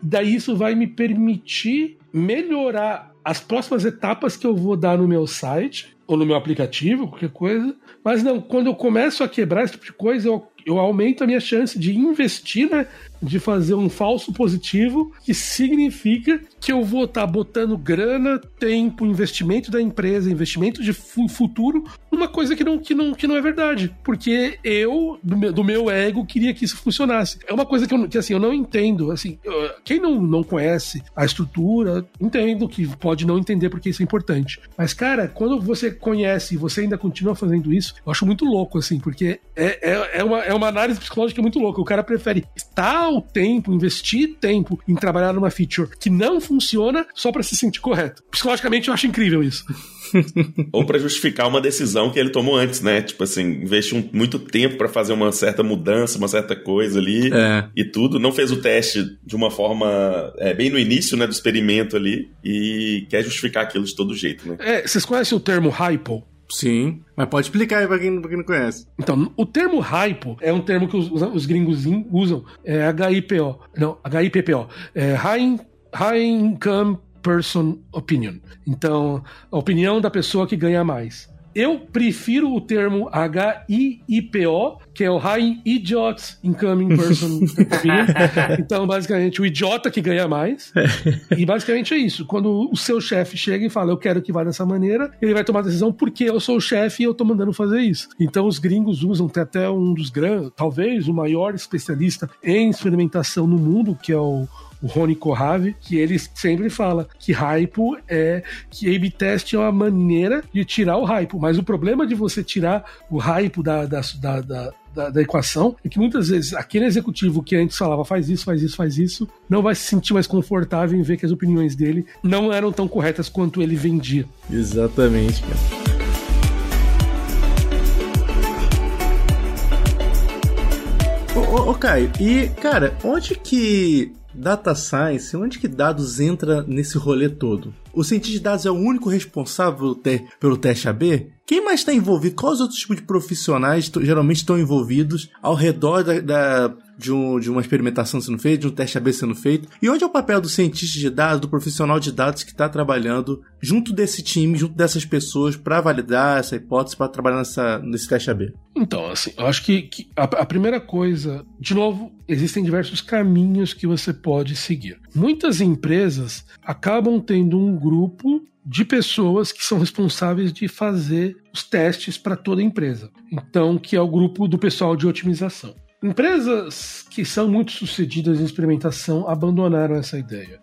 daí isso vai me permitir melhorar as próximas etapas que eu vou dar no meu site ou no meu aplicativo, qualquer coisa. Mas não, quando eu começo a quebrar esse tipo de coisa, eu, eu aumento a minha chance de investir né, de fazer um falso positivo, que significa que eu vou estar tá botando grana, tempo, investimento da empresa, investimento de futuro, numa coisa que não, que não, que não é verdade. Porque eu, do meu, do meu ego, queria que isso funcionasse. É uma coisa que, eu, que assim, eu não entendo. Assim, quem não, não conhece a estrutura, entendo que pode não entender porque isso é importante. Mas, cara, quando você conhece e você ainda continua fazendo isso, eu acho muito louco, assim, porque é, é, é, uma, é uma análise psicológica muito louca. O cara prefere estar o tempo, investir tempo em trabalhar numa feature que não funciona só para se sentir correto. Psicologicamente eu acho incrível isso. Ou para justificar uma decisão que ele tomou antes, né? Tipo assim, investiu muito tempo para fazer uma certa mudança, uma certa coisa ali é. e tudo. Não fez o teste de uma forma é, bem no início, né, do experimento ali e quer justificar aquilo de todo jeito, né? É, vocês conhecem o termo hypo? Sim, mas pode explicar aí pra quem, pra quem não conhece. Então, o termo hypo é um termo que os, os gringos usam, é HIPO, não, HIPPO, é High, High Income Person Opinion. Então, a opinião da pessoa que ganha mais. Eu prefiro o termo H-I-I-P-O, que é o High Idiot Incoming Person. então, basicamente, o idiota que ganha mais. e basicamente é isso. Quando o seu chefe chega e fala, eu quero que vá dessa maneira, ele vai tomar a decisão porque eu sou o chefe e eu tô mandando fazer isso. Então, os gringos usam até um dos grandes, talvez o maior especialista em experimentação no mundo, que é o o Rony Corrave, que ele sempre fala que hype é que A-B test é uma maneira de tirar o hype, mas o problema de você tirar o hype da, da, da, da da, da, equação é que muitas vezes aquele executivo que antes falava faz isso, faz isso, faz isso, não vai se sentir mais confortável em ver que as opiniões dele não eram tão corretas quanto ele vendia. Exatamente, cara. Ô, ô Caio, e, cara, onde que Data Science, onde que dados entra nesse rolê todo? O cientista de dados é o único responsável pelo, te pelo teste AB? Quem mais está envolvido? Quais outros tipos de profissionais geralmente estão envolvidos ao redor da, da de, um, de, uma experimentação sendo feita, de um teste AB sendo feito? E onde é o papel do cientista de dados, do profissional de dados que está trabalhando junto desse time, junto dessas pessoas, para validar essa hipótese, para trabalhar nessa, nesse teste AB? Então, assim, eu acho que, que a, a primeira coisa, de novo, existem diversos caminhos que você pode seguir. Muitas empresas acabam tendo um grupo de pessoas que são responsáveis de fazer os testes para toda a empresa. Então, que é o grupo do pessoal de otimização. Empresas que são muito sucedidas em experimentação abandonaram essa ideia.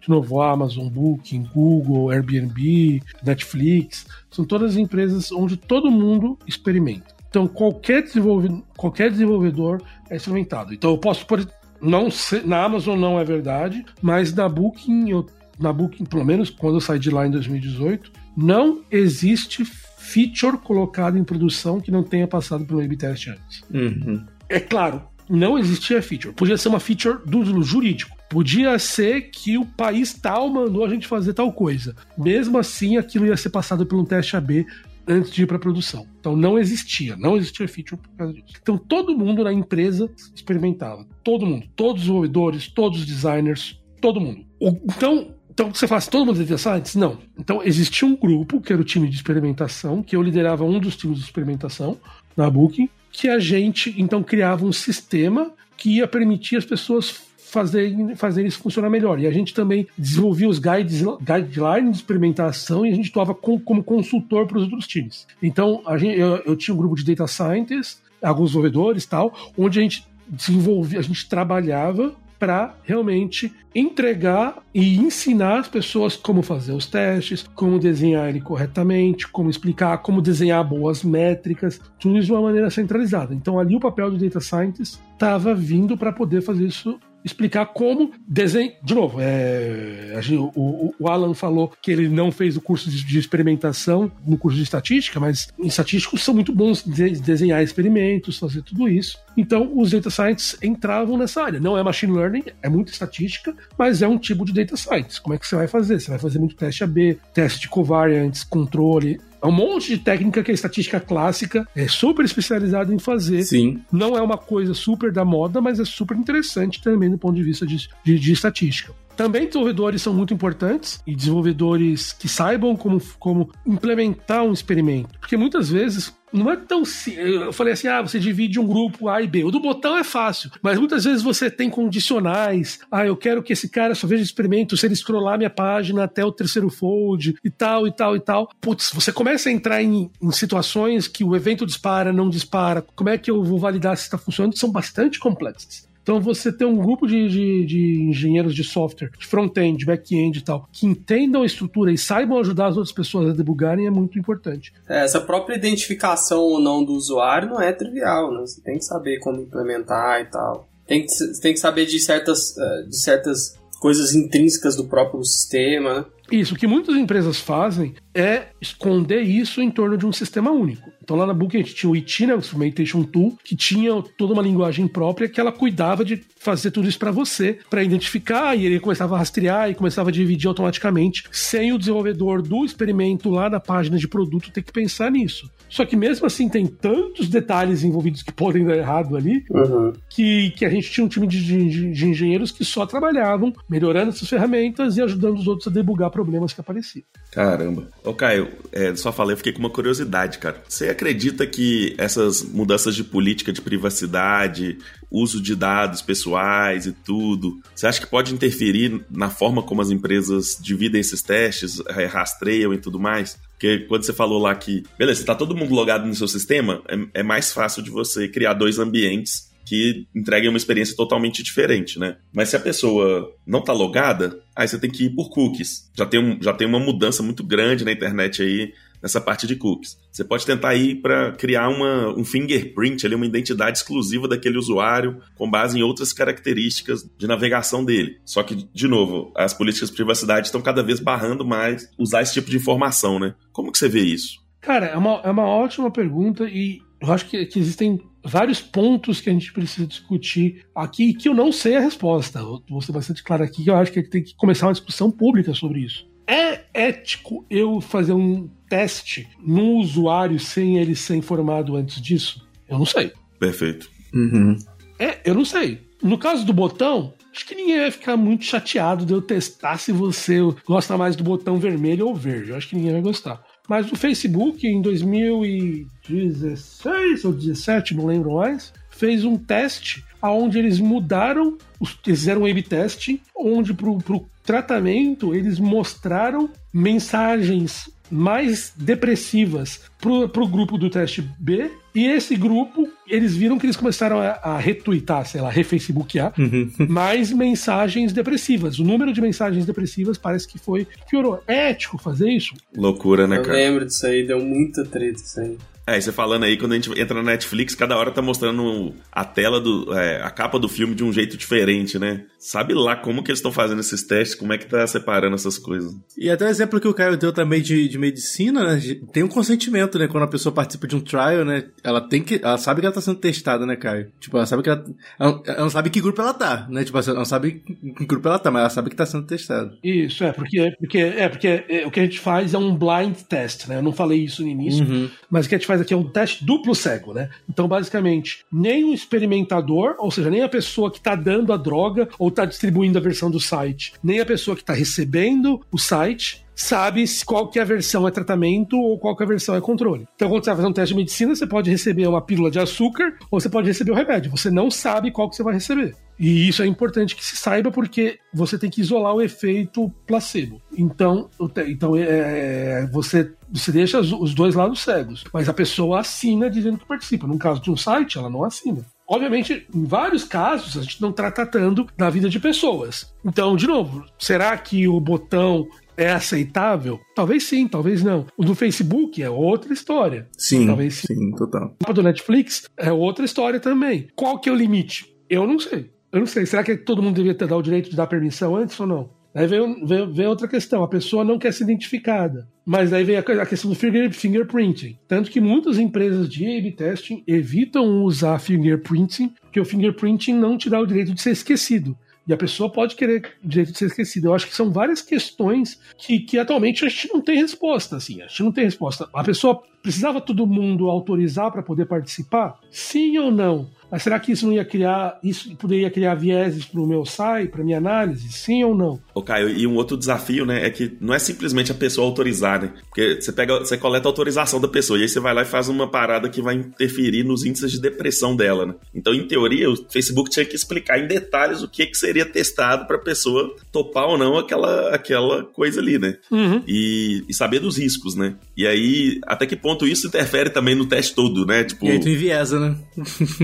De novo, Amazon, Booking, Google, Airbnb, Netflix, são todas empresas onde todo mundo experimenta. Então, qualquer, desenvolvedor, qualquer desenvolvedor é experimentado. Então, eu posso, por, não ser, na Amazon não é verdade, mas na Booking, eu, na Booking, pelo menos quando eu saí de lá em 2018, não existe feature colocado em produção que não tenha passado pelo A-B test antes. Uhum. É claro, não existia feature. Podia ser uma feature do jurídico. Podia ser que o país tal mandou a gente fazer tal coisa. Mesmo assim, aquilo ia ser passado por um teste AB antes de ir para produção. Então não existia, não existia feature por causa disso. Então todo mundo na empresa experimentava, todo mundo, todos os desenvolvedores, todos os designers, todo mundo. Então então você fala assim, todo mundo é? Não. Então existia um grupo, que era o time de experimentação, que eu liderava um dos times de experimentação na Booking, que a gente então criava um sistema que ia permitir as pessoas fazerem, fazer isso funcionar melhor. E a gente também desenvolvia os guides, guidelines de experimentação e a gente atuava com, como consultor para os outros times. Então, gente, eu, eu tinha um grupo de data scientists, alguns desenvolvedores tal, onde a gente desenvolvia, a gente trabalhava para realmente entregar e ensinar as pessoas como fazer os testes, como desenhar ele corretamente, como explicar como desenhar boas métricas, tudo isso de uma maneira centralizada. Então ali o papel do data scientist estava vindo para poder fazer isso explicar como desenho. De novo, é, o, o, Alan falou que ele não fez o curso de, de, experimentação no curso de estatística, mas em estatísticos são muito bons de desenhar experimentos, fazer tudo isso. Então, os data scientists entravam nessa área. Não é machine learning, é muito estatística, mas é um tipo de data science. Como é que você vai fazer? Você vai fazer muito teste AB, teste de covariance, controle, é um monte de técnica que a estatística clássica é super especializada em fazer. Sim. Não é uma coisa super da moda, mas é super interessante também do ponto de vista de, de, de estatística. Também desenvolvedores são muito importantes e desenvolvedores que saibam como, como implementar um experimento. Porque muitas vezes não é tão. Eu falei assim: ah, você divide um grupo A e B. O do botão é fácil, mas muitas vezes você tem condicionais. Ah, eu quero que esse cara só veja experimento se ele scrollar minha página até o terceiro fold e tal, e tal, e tal. Putz, você começa a entrar em, em situações que o evento dispara, não dispara. Como é que eu vou validar se está funcionando? São bastante complexas. Então você ter um grupo de, de, de engenheiros de software, de front-end, de back-end e tal, que entendam a estrutura e saibam ajudar as outras pessoas a debugarem é muito importante. É, essa própria identificação ou não do usuário não é trivial, né? Você tem que saber como implementar e tal. Tem que, tem que saber de certas, eh, de certas coisas intrínsecas do próprio sistema, né? Isso, o que muitas empresas fazem é esconder isso em torno de um sistema único. Então lá na Book a gente tinha o IT, né, o Instrumentation Tool, que tinha toda uma linguagem própria que ela cuidava de fazer tudo isso para você, para identificar, e ele começava a rastrear e começava a dividir automaticamente, sem o desenvolvedor do experimento lá na página de produto ter que pensar nisso. Só que mesmo assim tem tantos detalhes envolvidos que podem dar errado ali, uhum. que, que a gente tinha um time de, de, de engenheiros que só trabalhavam melhorando essas ferramentas e ajudando os outros a debugar problemas que apareciam. Caramba. Ô Caio, é, só falei, eu fiquei com uma curiosidade, cara. Você acredita que essas mudanças de política de privacidade, uso de dados pessoais e tudo, você acha que pode interferir na forma como as empresas dividem esses testes, rastreiam e tudo mais? Porque quando você falou lá que, beleza, tá todo mundo logado no seu sistema, é, é mais fácil de você criar dois ambientes que entreguem uma experiência totalmente diferente, né? Mas se a pessoa não tá logada, aí você tem que ir por cookies. Já tem, um, já tem uma mudança muito grande na internet aí nessa parte de cookies. Você pode tentar ir para criar uma, um fingerprint, ali, uma identidade exclusiva daquele usuário com base em outras características de navegação dele. Só que, de novo, as políticas de privacidade estão cada vez barrando mais usar esse tipo de informação, né? Como que você vê isso? Cara, é uma, é uma ótima pergunta e eu acho que, que existem vários pontos que a gente precisa discutir aqui que eu não sei a resposta. Eu vou ser bastante claro aqui que eu acho que tem que começar uma discussão pública sobre isso. É ético eu fazer um teste no usuário sem ele ser informado antes disso? Eu não sei. Perfeito. Uhum. É, eu não sei. No caso do botão, acho que ninguém vai ficar muito chateado de eu testar se você gosta mais do botão vermelho ou verde. Eu acho que ninguém vai gostar. Mas o Facebook, em 2016 ou 2017, não lembro mais, fez um teste onde eles mudaram, eles fizeram um A-B teste, onde para o tratamento eles mostraram mensagens mais depressivas para o grupo do teste B. E esse grupo, eles viram que eles começaram a, a retweetar, sei lá, refacebookear, uhum. mais mensagens depressivas. O número de mensagens depressivas parece que foi piorou. É ético fazer isso? Loucura, né, cara? Eu lembro disso aí, deu muita treta isso aí. É, você falando aí, quando a gente entra na Netflix, cada hora tá mostrando a tela do. É, a capa do filme de um jeito diferente, né? Sabe lá como que eles estão fazendo esses testes, como é que tá separando essas coisas. E até o exemplo que o Caio deu também de, de medicina, né? Tem um consentimento, né? Quando a pessoa participa de um trial, né? Ela tem que. Ela sabe que ela tá sendo testada, né, Caio? Tipo, ela sabe que ela. Ela, ela não sabe que grupo ela tá, né? Tipo, ela não sabe que grupo ela tá, mas ela sabe que tá sendo testada. Isso, é, porque, porque, é, porque é, o que a gente faz é um blind test, né? Eu não falei isso no início, uhum. mas o que a gente faz aqui é um teste duplo cego, né? Então, basicamente, nem o experimentador, ou seja, nem a pessoa que está dando a droga ou está distribuindo a versão do site, nem a pessoa que está recebendo o site sabe qual que é a versão é tratamento ou qual que é a versão é controle. Então, quando você vai fazer um teste de medicina, você pode receber uma pílula de açúcar ou você pode receber o remédio. Você não sabe qual que você vai receber. E isso é importante que se saiba porque você tem que isolar o efeito placebo. Então, então é, você, você deixa os dois lados cegos. Mas a pessoa assina dizendo que participa. No caso de um site, ela não assina. Obviamente, em vários casos, a gente não está tratando da vida de pessoas. Então, de novo, será que o botão é aceitável? Talvez sim, talvez não. O do Facebook é outra história. Sim, talvez sim. sim total. O do Netflix é outra história também. Qual que é o limite? Eu não sei. Eu não sei. Será que todo mundo devia ter dado o direito de dar permissão antes ou não? Aí vem, vem, vem, outra questão, a pessoa não quer ser identificada. Mas aí vem a, a questão do fingerprinting. Tanto que muitas empresas de A-B testing evitam usar fingerprinting, porque o fingerprinting não te dá o direito de ser esquecido. E a pessoa pode querer o direito de ser esquecida. Eu acho que são várias questões que, que atualmente a gente não tem resposta. Assim, a gente não tem resposta. A pessoa precisava todo mundo autorizar para poder participar? Sim ou não? Mas será que isso não ia criar, isso poderia criar vieses para o meu SAI, para minha análise? Sim ou não? Ô Caio, e um outro desafio, né, é que não é simplesmente a pessoa autorizar, né? Porque você pega, você coleta a autorização da pessoa e aí você vai lá e faz uma parada que vai interferir nos índices de depressão dela, né? Então, em teoria, o Facebook tinha que explicar em detalhes o que, que seria testado para a pessoa topar ou não aquela, aquela coisa ali, né? Uhum. E, e, saber dos riscos, né? E aí, até que ponto isso interfere também no teste todo, né? Tipo, e aí tu enviesa, né?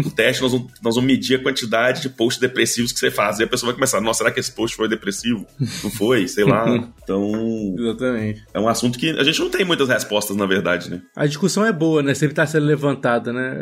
o teste nós vamos, nós vamos medir a quantidade de posts depressivos que você faz. E a pessoa vai começar, nossa, será que esse post foi depressivo? Não foi? Sei lá. Então. Exatamente. É um assunto que a gente não tem muitas respostas, na verdade, né? A discussão é boa, né? Sempre está sendo levantada, né?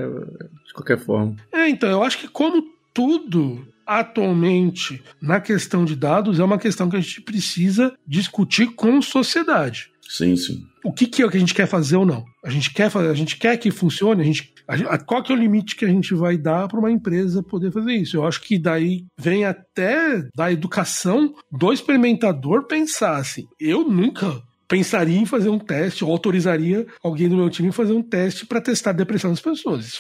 De qualquer forma. É, então, eu acho que como tudo atualmente na questão de dados é uma questão que a gente precisa discutir com sociedade. Sim, sim. O que, que é o que a gente quer fazer ou não? A gente quer fazer, a gente quer que funcione, a gente, a, qual que é o limite que a gente vai dar para uma empresa poder fazer isso? Eu acho que daí vem até da educação do experimentador pensar assim, eu nunca pensaria em fazer um teste ou autorizaria alguém do meu time fazer um teste para testar a depressão das pessoas.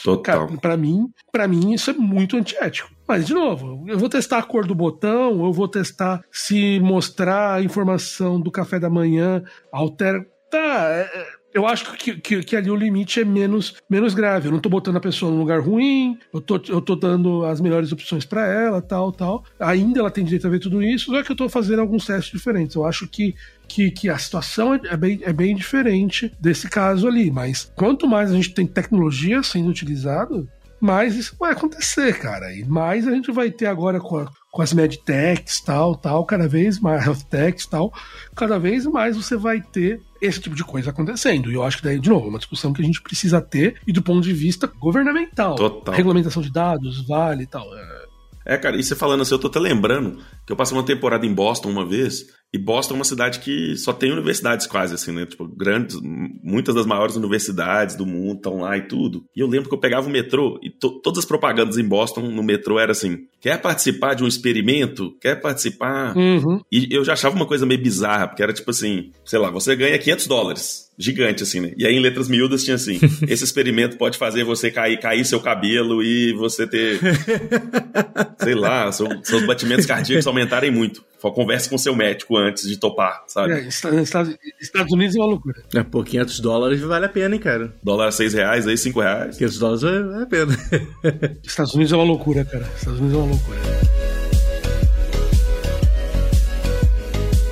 Para mim, para mim isso é muito antiético. Mas, de novo, eu vou testar a cor do botão, eu vou testar se mostrar a informação do café da manhã altera. Tá, é, é, eu acho que, que, que, ali o limite é menos, menos grave. Eu não tô botando a pessoa num lugar ruim, eu tô, eu tô dando as melhores opções para ela, tal, tal. Ainda ela tem direito a ver tudo isso, só que eu tô fazendo alguns testes diferentes. Eu acho que, que, que a situação é, é bem, é bem diferente desse caso ali. Mas quanto mais a gente tem tecnologia sendo utilizada, mais isso vai acontecer, cara. E mais a gente vai ter agora com, a, com as medtechs, tal, tal, cada vez mais, health techs, tal, cada vez mais você vai ter esse tipo de coisa acontecendo. E eu acho que daí, de novo, é uma discussão que a gente precisa ter e do ponto de vista governamental. Total. Regulamentação de dados, vale e tal. É... É, cara, e você falando assim, eu tô até lembrando que eu passei uma temporada em Boston uma vez e Boston é uma cidade que só tem universidades quase, assim, né? Tipo, grandes, muitas das maiores universidades do mundo estão lá e tudo. E eu lembro que eu pegava o metrô e to, todas as propagandas em Boston no metrô era assim: quer participar de um experimento? Quer participar? Uhum. E eu já achava uma coisa meio bizarra, porque era tipo assim: sei lá, você ganha 500 dólares. Gigante, assim, né? E aí em letras miúdas tinha assim: esse experimento pode fazer você cair, cair seu cabelo e você ter. sei lá, seu, seus batimentos cardíacos aumentarem muito. Converse com seu médico antes de topar, sabe? É, Estados, Estados Unidos é uma loucura. É, por 500 dólares vale a pena, hein, cara? Dólar a 6 reais, aí 5 reais. 500 dólares vale a pena. Estados Unidos é uma loucura, cara. Estados Unidos é uma loucura.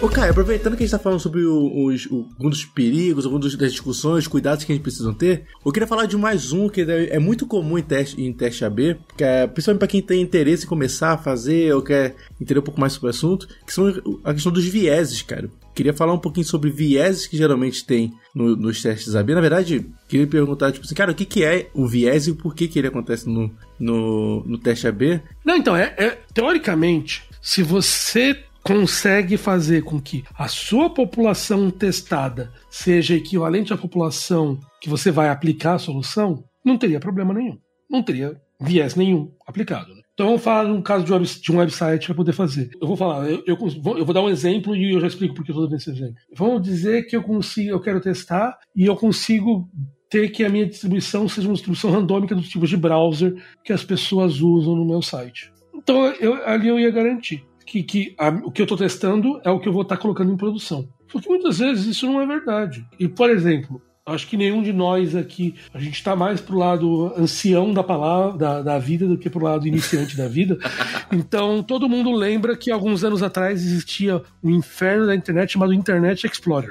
Ô, Caio, aproveitando que a gente tá falando sobre os, o, alguns dos perigos, algumas das discussões, cuidados que a gente precisa ter, eu queria falar de mais um que é muito comum em teste, em teste AB, que é, principalmente para quem tem interesse em começar a fazer ou quer entender um pouco mais sobre o assunto, que são a questão dos vieses, cara. Queria falar um pouquinho sobre vieses que geralmente tem no, nos testes AB. Na verdade, queria perguntar, tipo assim, cara, o que, que é o viés e por que, que ele acontece no, no, no teste AB? Não, então, é, é teoricamente, se você consegue fazer com que a sua população testada seja equivalente à população que você vai aplicar a solução, não teria problema nenhum. Não teria viés nenhum aplicado. Né? Então vamos falar um caso de, de um website para poder fazer. Eu vou falar, eu, eu, eu, vou dar um exemplo e eu já explico por que eu estou dando esse exemplo. Vamos dizer que eu consigo, eu quero testar e eu consigo ter que a minha distribuição seja uma distribuição randômica dos tipos de browser que as pessoas usam no meu site. Então eu, ali eu ia garantir que, que a, o que eu estou testando é o que eu vou estar tá colocando em produção. Só que muitas vezes isso não é verdade. E, por exemplo, Acho que nenhum de nós aqui, a gente está mais pro lado ancião da palavra, da, da vida, do que pro lado iniciante da vida. Então, todo mundo lembra que alguns anos atrás existia um inferno da internet chamado Internet Explorer.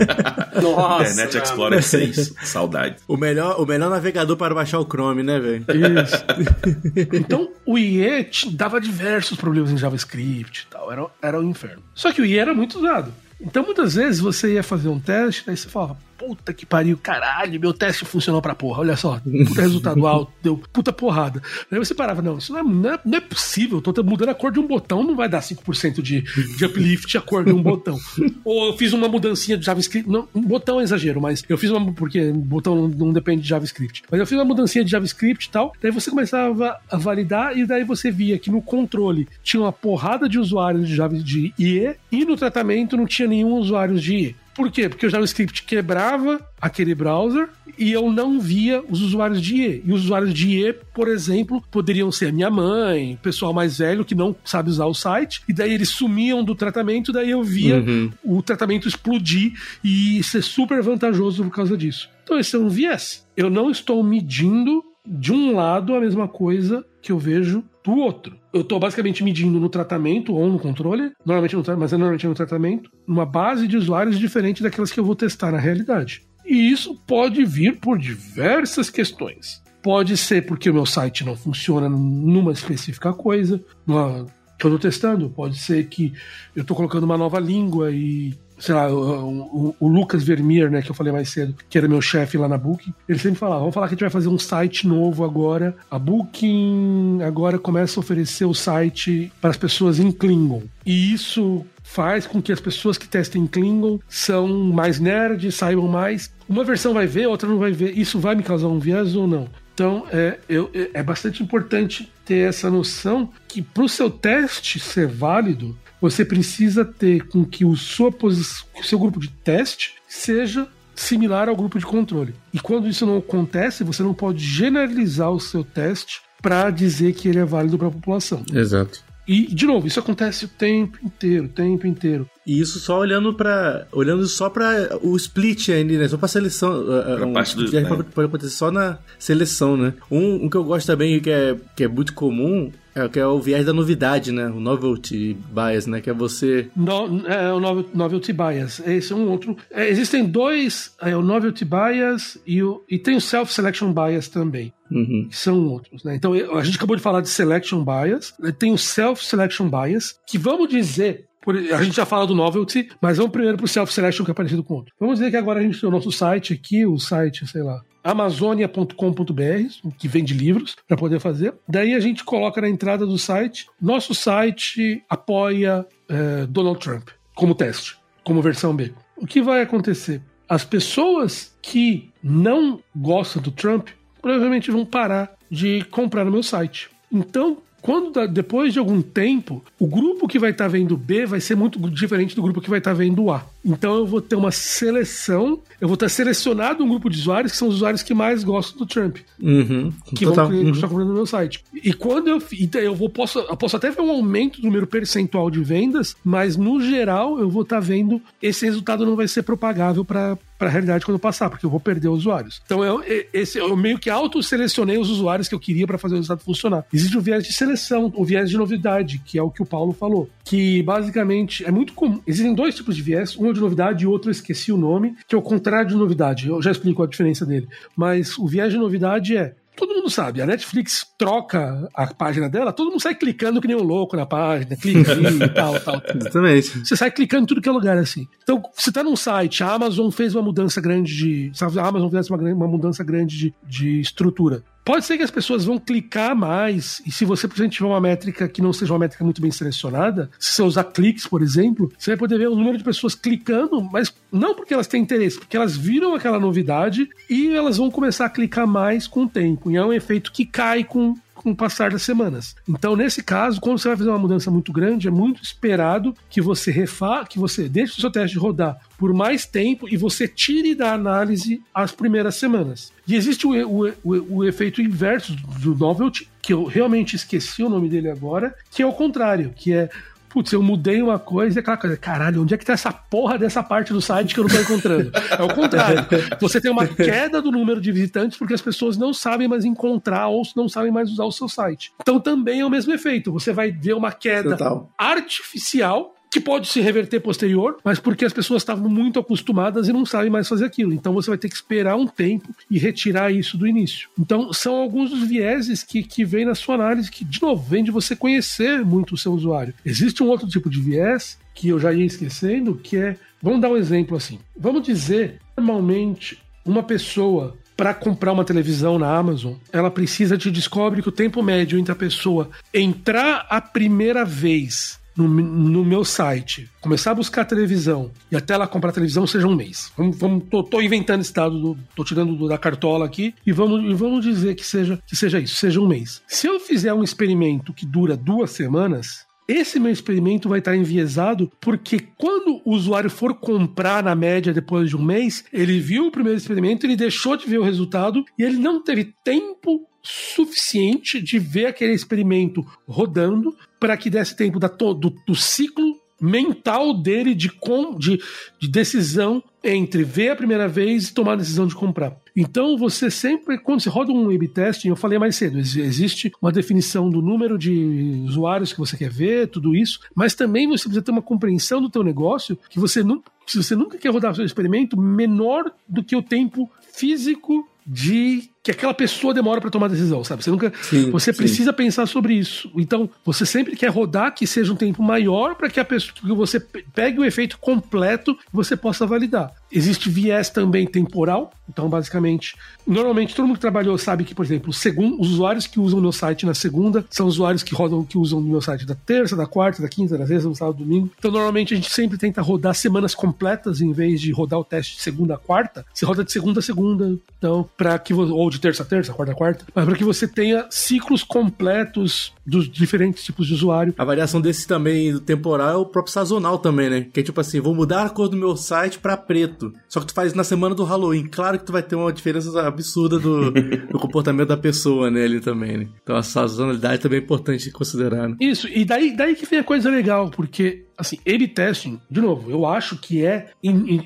Nossa, Internet Explorer 6, saudade. O melhor, o melhor navegador para baixar o Chrome, né, velho? Isso. então, o IE dava diversos problemas em JavaScript e tal, era, era um inferno. Só que o IE era muito usado. Então, muitas vezes você ia fazer um teste, aí você falava, puta que pariu, caralho, meu teste funcionou pra porra, olha só, puta resultado alto, deu puta porrada. Aí você parava, não, isso não é, não é, não é possível, tô mudando a cor de um botão, não vai dar 5% de, de uplift a cor de um botão. Ou eu fiz uma mudancinha de JavaScript, não, um botão é exagero, mas eu fiz uma, porque botão não, não depende de JavaScript, mas eu fiz uma mudancinha de JavaScript e tal, daí você começava a validar e daí você via que no controle tinha uma porrada de usuários de Java de IE e no tratamento não tinha nenhum usuário de IE. Por quê? Porque o JavaScript quebrava aquele browser e eu não via os usuários de IE. E os usuários de IE, por exemplo, poderiam ser a minha mãe, pessoal mais velho que não sabe usar o site, e daí eles sumiam do tratamento, daí eu via uhum. o tratamento explodir e ser super vantajoso por causa disso. Então esse é um viés. Eu não estou medindo de um lado a mesma coisa que eu vejo do outro. Eu estou basicamente medindo no tratamento ou no controle, normalmente no, mas é normalmente no tratamento, uma base de usuários diferente daquelas que eu vou testar na realidade. E isso pode vir por diversas questões. Pode ser porque o meu site não funciona numa específica coisa, numa, que eu estou testando. Pode ser que eu estou colocando uma nova língua e sei lá, o, o, o, Lucas Vermeer, né, que eu falei mais cedo, que era meu chefe lá na Booking, ele sempre falava, vamos falar que a gente vai fazer um site novo agora. A Booking agora começa a oferecer o site para as pessoas em Klingon. E isso faz com que as pessoas que testem Klingon são mais nerds, saibam mais. Uma versão vai ver, outra não vai ver. Isso vai me causar um viés ou não? Então, é, eu, é bastante importante ter essa noção que para o seu teste ser válido, você precisa ter com que o, sua posição, o seu grupo de teste seja similar ao grupo de controle. E quando isso não acontece, você não pode generalizar o seu teste para dizer que ele é válido para a população. Exato. E, de novo, isso acontece o tempo inteiro, o tempo inteiro. E isso só olhando para olhando só para o split ainda, né? Só para seleção. Pra um, parte do, né? pode acontecer só na seleção, né? Um, um que eu gosto também que é, que é muito comum é, que é o viés da novidade, né? O novelty bias, né? Que é você. No, é o novelty bias. Esse é um outro. É, existem dois: é o novelty bias e, o, e tem o self-selection bias também. Uhum. Que são outros, né? Então a gente acabou de falar de selection bias, né? tem o self-selection bias, que vamos dizer por, a gente já fala do novelty, mas vamos primeiro pro self-selection que é parecido com outro. Vamos dizer que agora a gente tem o nosso site aqui, o site, sei lá, amazonia.com.br, que vende livros, para poder fazer. Daí a gente coloca na entrada do site, nosso site apoia é, Donald Trump como teste, como versão B. O que vai acontecer? As pessoas que não gostam do Trump provavelmente vão parar de comprar no meu site. Então, quando depois de algum tempo, o grupo que vai estar tá vendo B vai ser muito diferente do grupo que vai estar tá vendo A. Então eu vou ter uma seleção, eu vou ter selecionado um grupo de usuários que são os usuários que mais gostam do Trump. Uhum. Que Total. vão estar uhum. comprando no meu site. E quando eu. Então eu vou, posso, eu posso até ver um aumento do número percentual de vendas, mas no geral eu vou estar tá vendo esse resultado não vai ser propagável para para a realidade quando eu passar, porque eu vou perder usuários. Então eu, esse, eu meio que auto-selecionei os usuários que eu queria para fazer o resultado funcionar. Existe o viés de seleção, o viés de novidade, que é o que o Paulo falou, que basicamente é muito comum. Existem dois tipos de viés, um de novidade e outro eu esqueci o nome, que é o contrário de novidade. Eu já explico a diferença dele. Mas o viés de novidade é todo mundo sabe, a Netflix troca a página dela, todo mundo sai clicando que nem um louco na página, clica e tal, tal. Exatamente. Você sai clicando em tudo que é lugar assim. Então, você tá num site, a Amazon fez uma mudança grande de. A Amazon fez uma, uma mudança grande de, de estrutura. Pode ser que as pessoas vão clicar mais, e se você, por exemplo, tiver uma métrica que não seja uma métrica muito bem selecionada, se você usar cliques, por exemplo, você vai poder ver o número de pessoas clicando, mas não porque elas têm interesse, porque elas viram aquela novidade e elas vão começar a clicar mais com o tempo. E é um efeito que cai com com o passar das semanas. Então, nesse caso, quando você vai fazer uma mudança muito grande, é muito esperado que você refa, que você deixe o seu teste rodar por mais tempo e você tire da análise as primeiras semanas. E existe o, o, o, o efeito inverso do novelty, que eu realmente esqueci o nome dele agora, que é o contrário, que é putz, eu mudei uma coisa e aquela coisa, caralho, onde é que tá essa porra dessa parte do site que eu não tô encontrando? É o contrário. Você tem uma queda do número de visitantes porque as pessoas não sabem mais encontrar ou não sabem mais usar o seu site. Então também é o mesmo efeito. Você vai ver uma queda Total. artificial que pode se reverter posterior, mas porque as pessoas estavam muito acostumadas e não sabem mais fazer aquilo. Então você vai ter que esperar um tempo e retirar isso do início. Então são alguns dos vieses que, que vem na sua análise, que, de novo, vem de você conhecer muito o seu usuário. Existe um outro tipo de viés que eu já ia esquecendo, que é. Vamos dar um exemplo assim. Vamos dizer, normalmente, uma pessoa para comprar uma televisão na Amazon, ela precisa de descobre que o tempo médio entre a pessoa entrar a primeira vez no, no, meu site, começar a buscar televisão e até ela comprar televisão seja um mês. Vamos, vamos tô, tô, inventando esse dado, do, tô tirando do, da cartola aqui e vamos, e vamos dizer que seja, que seja isso, seja um mês. Se eu fizer um experimento que dura duas semanas, esse meu experimento vai estar enviesado porque quando o usuário for comprar na média depois de um mês, ele viu o primeiro experimento, ele deixou de ver o resultado e ele não teve tempo suficiente de ver aquele experimento rodando para que desse tempo da do, do ciclo mental dele de, com, de, de decisão entre ver a primeira vez e tomar a decisão de comprar. Então você sempre, quando você roda um A-B testing, eu falei mais cedo, existe uma definição do número de usuários que você quer ver, tudo isso, mas também você precisa ter uma compreensão do teu negócio que você não, se você nunca quer rodar o seu experimento menor do que o tempo físico de que aquela pessoa demora para tomar decisão, sabe? Você nunca, sim, você sim. precisa pensar sobre isso. Então, você sempre quer rodar que seja um tempo maior para que a pessoa, que você pegue o efeito completo e você possa validar. Existe viés também temporal. Então, basicamente, normalmente todo mundo que trabalhou sabe que, por exemplo, segundo, os usuários que usam o meu site na segunda são usuários que rodam, que usam o meu site da terça, da quarta, da quinta, da sexta, do sábado, domingo. Então, normalmente a gente sempre tenta rodar semanas completas em vez de rodar o teste de segunda a quarta. Você roda de segunda a segunda. Então, para que ou de terça a terça, quarta a quarta, mas para que você tenha ciclos completos dos diferentes tipos de usuário. A variação desse também do temporal é o próprio sazonal também, né? Que é tipo assim, vou mudar a cor do meu site para preto. Só que tu faz na semana do Halloween. Claro que tu vai ter uma diferença absurda do, do comportamento da pessoa nele também, né? Então a sazonalidade também é importante considerar. Né? Isso, e daí, daí que vem a coisa legal, porque assim, ele testing, de novo, eu acho que é,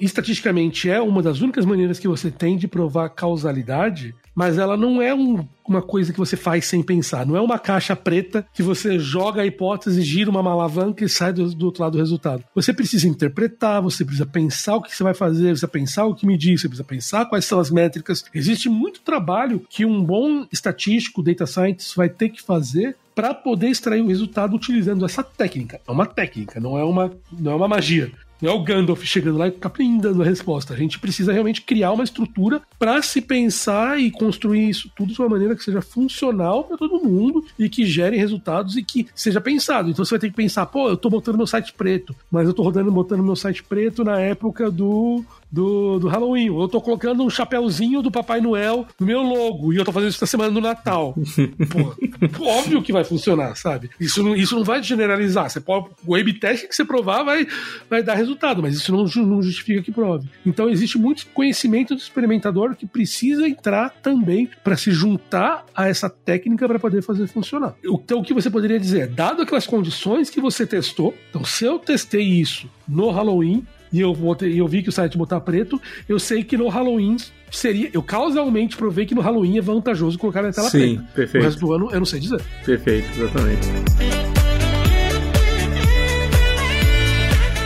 estatisticamente, é uma das únicas maneiras que você tem de provar causalidade, mas ela não é um, uma coisa que você faz sem pensar. Não é uma caixa preta que você joga a hipótese, gira uma alavanca e sai do, do, outro lado do resultado. Você precisa interpretar, você precisa pensar o que você vai fazer, você precisa pensar o que medir, você precisa pensar quais são as métricas. Existe muito trabalho que um bom estatístico, data scientist, vai ter que fazer para poder extrair o resultado utilizando essa técnica. É uma técnica, não é uma, não é uma magia. Não é o Gandalf chegando lá e capim dando a resposta. A gente precisa realmente criar uma estrutura para se pensar e construir isso tudo de uma maneira que seja funcional para todo mundo e que gere resultados e que seja pensado. Então você vai ter que pensar, pô, eu tô botando meu site preto, mas eu tô rodando botando meu site preto na época do do, do Halloween. Eu tô colocando um chapéuzinho do Papai Noel no meu logo. E eu tô fazendo isso na semana do Natal. Pô, óbvio que vai funcionar, sabe? Isso não, isso não vai generalizar. Você pode, o A-B test que você provar vai, vai dar resultado, mas isso não, não justifica que prove. Então existe muito conhecimento do experimentador que precisa entrar também para se juntar a essa técnica para poder fazer funcionar. Então o que você poderia dizer? Dado aquelas condições que você testou, então se eu testei isso no Halloween, e eu, botei, eu vi que o site botar preto, eu sei que no Halloween seria. Eu causalmente provei que no Halloween é vantajoso colocar na tela Sim, preta. perfeito. O resto do ano eu não sei dizer. Perfeito, exatamente.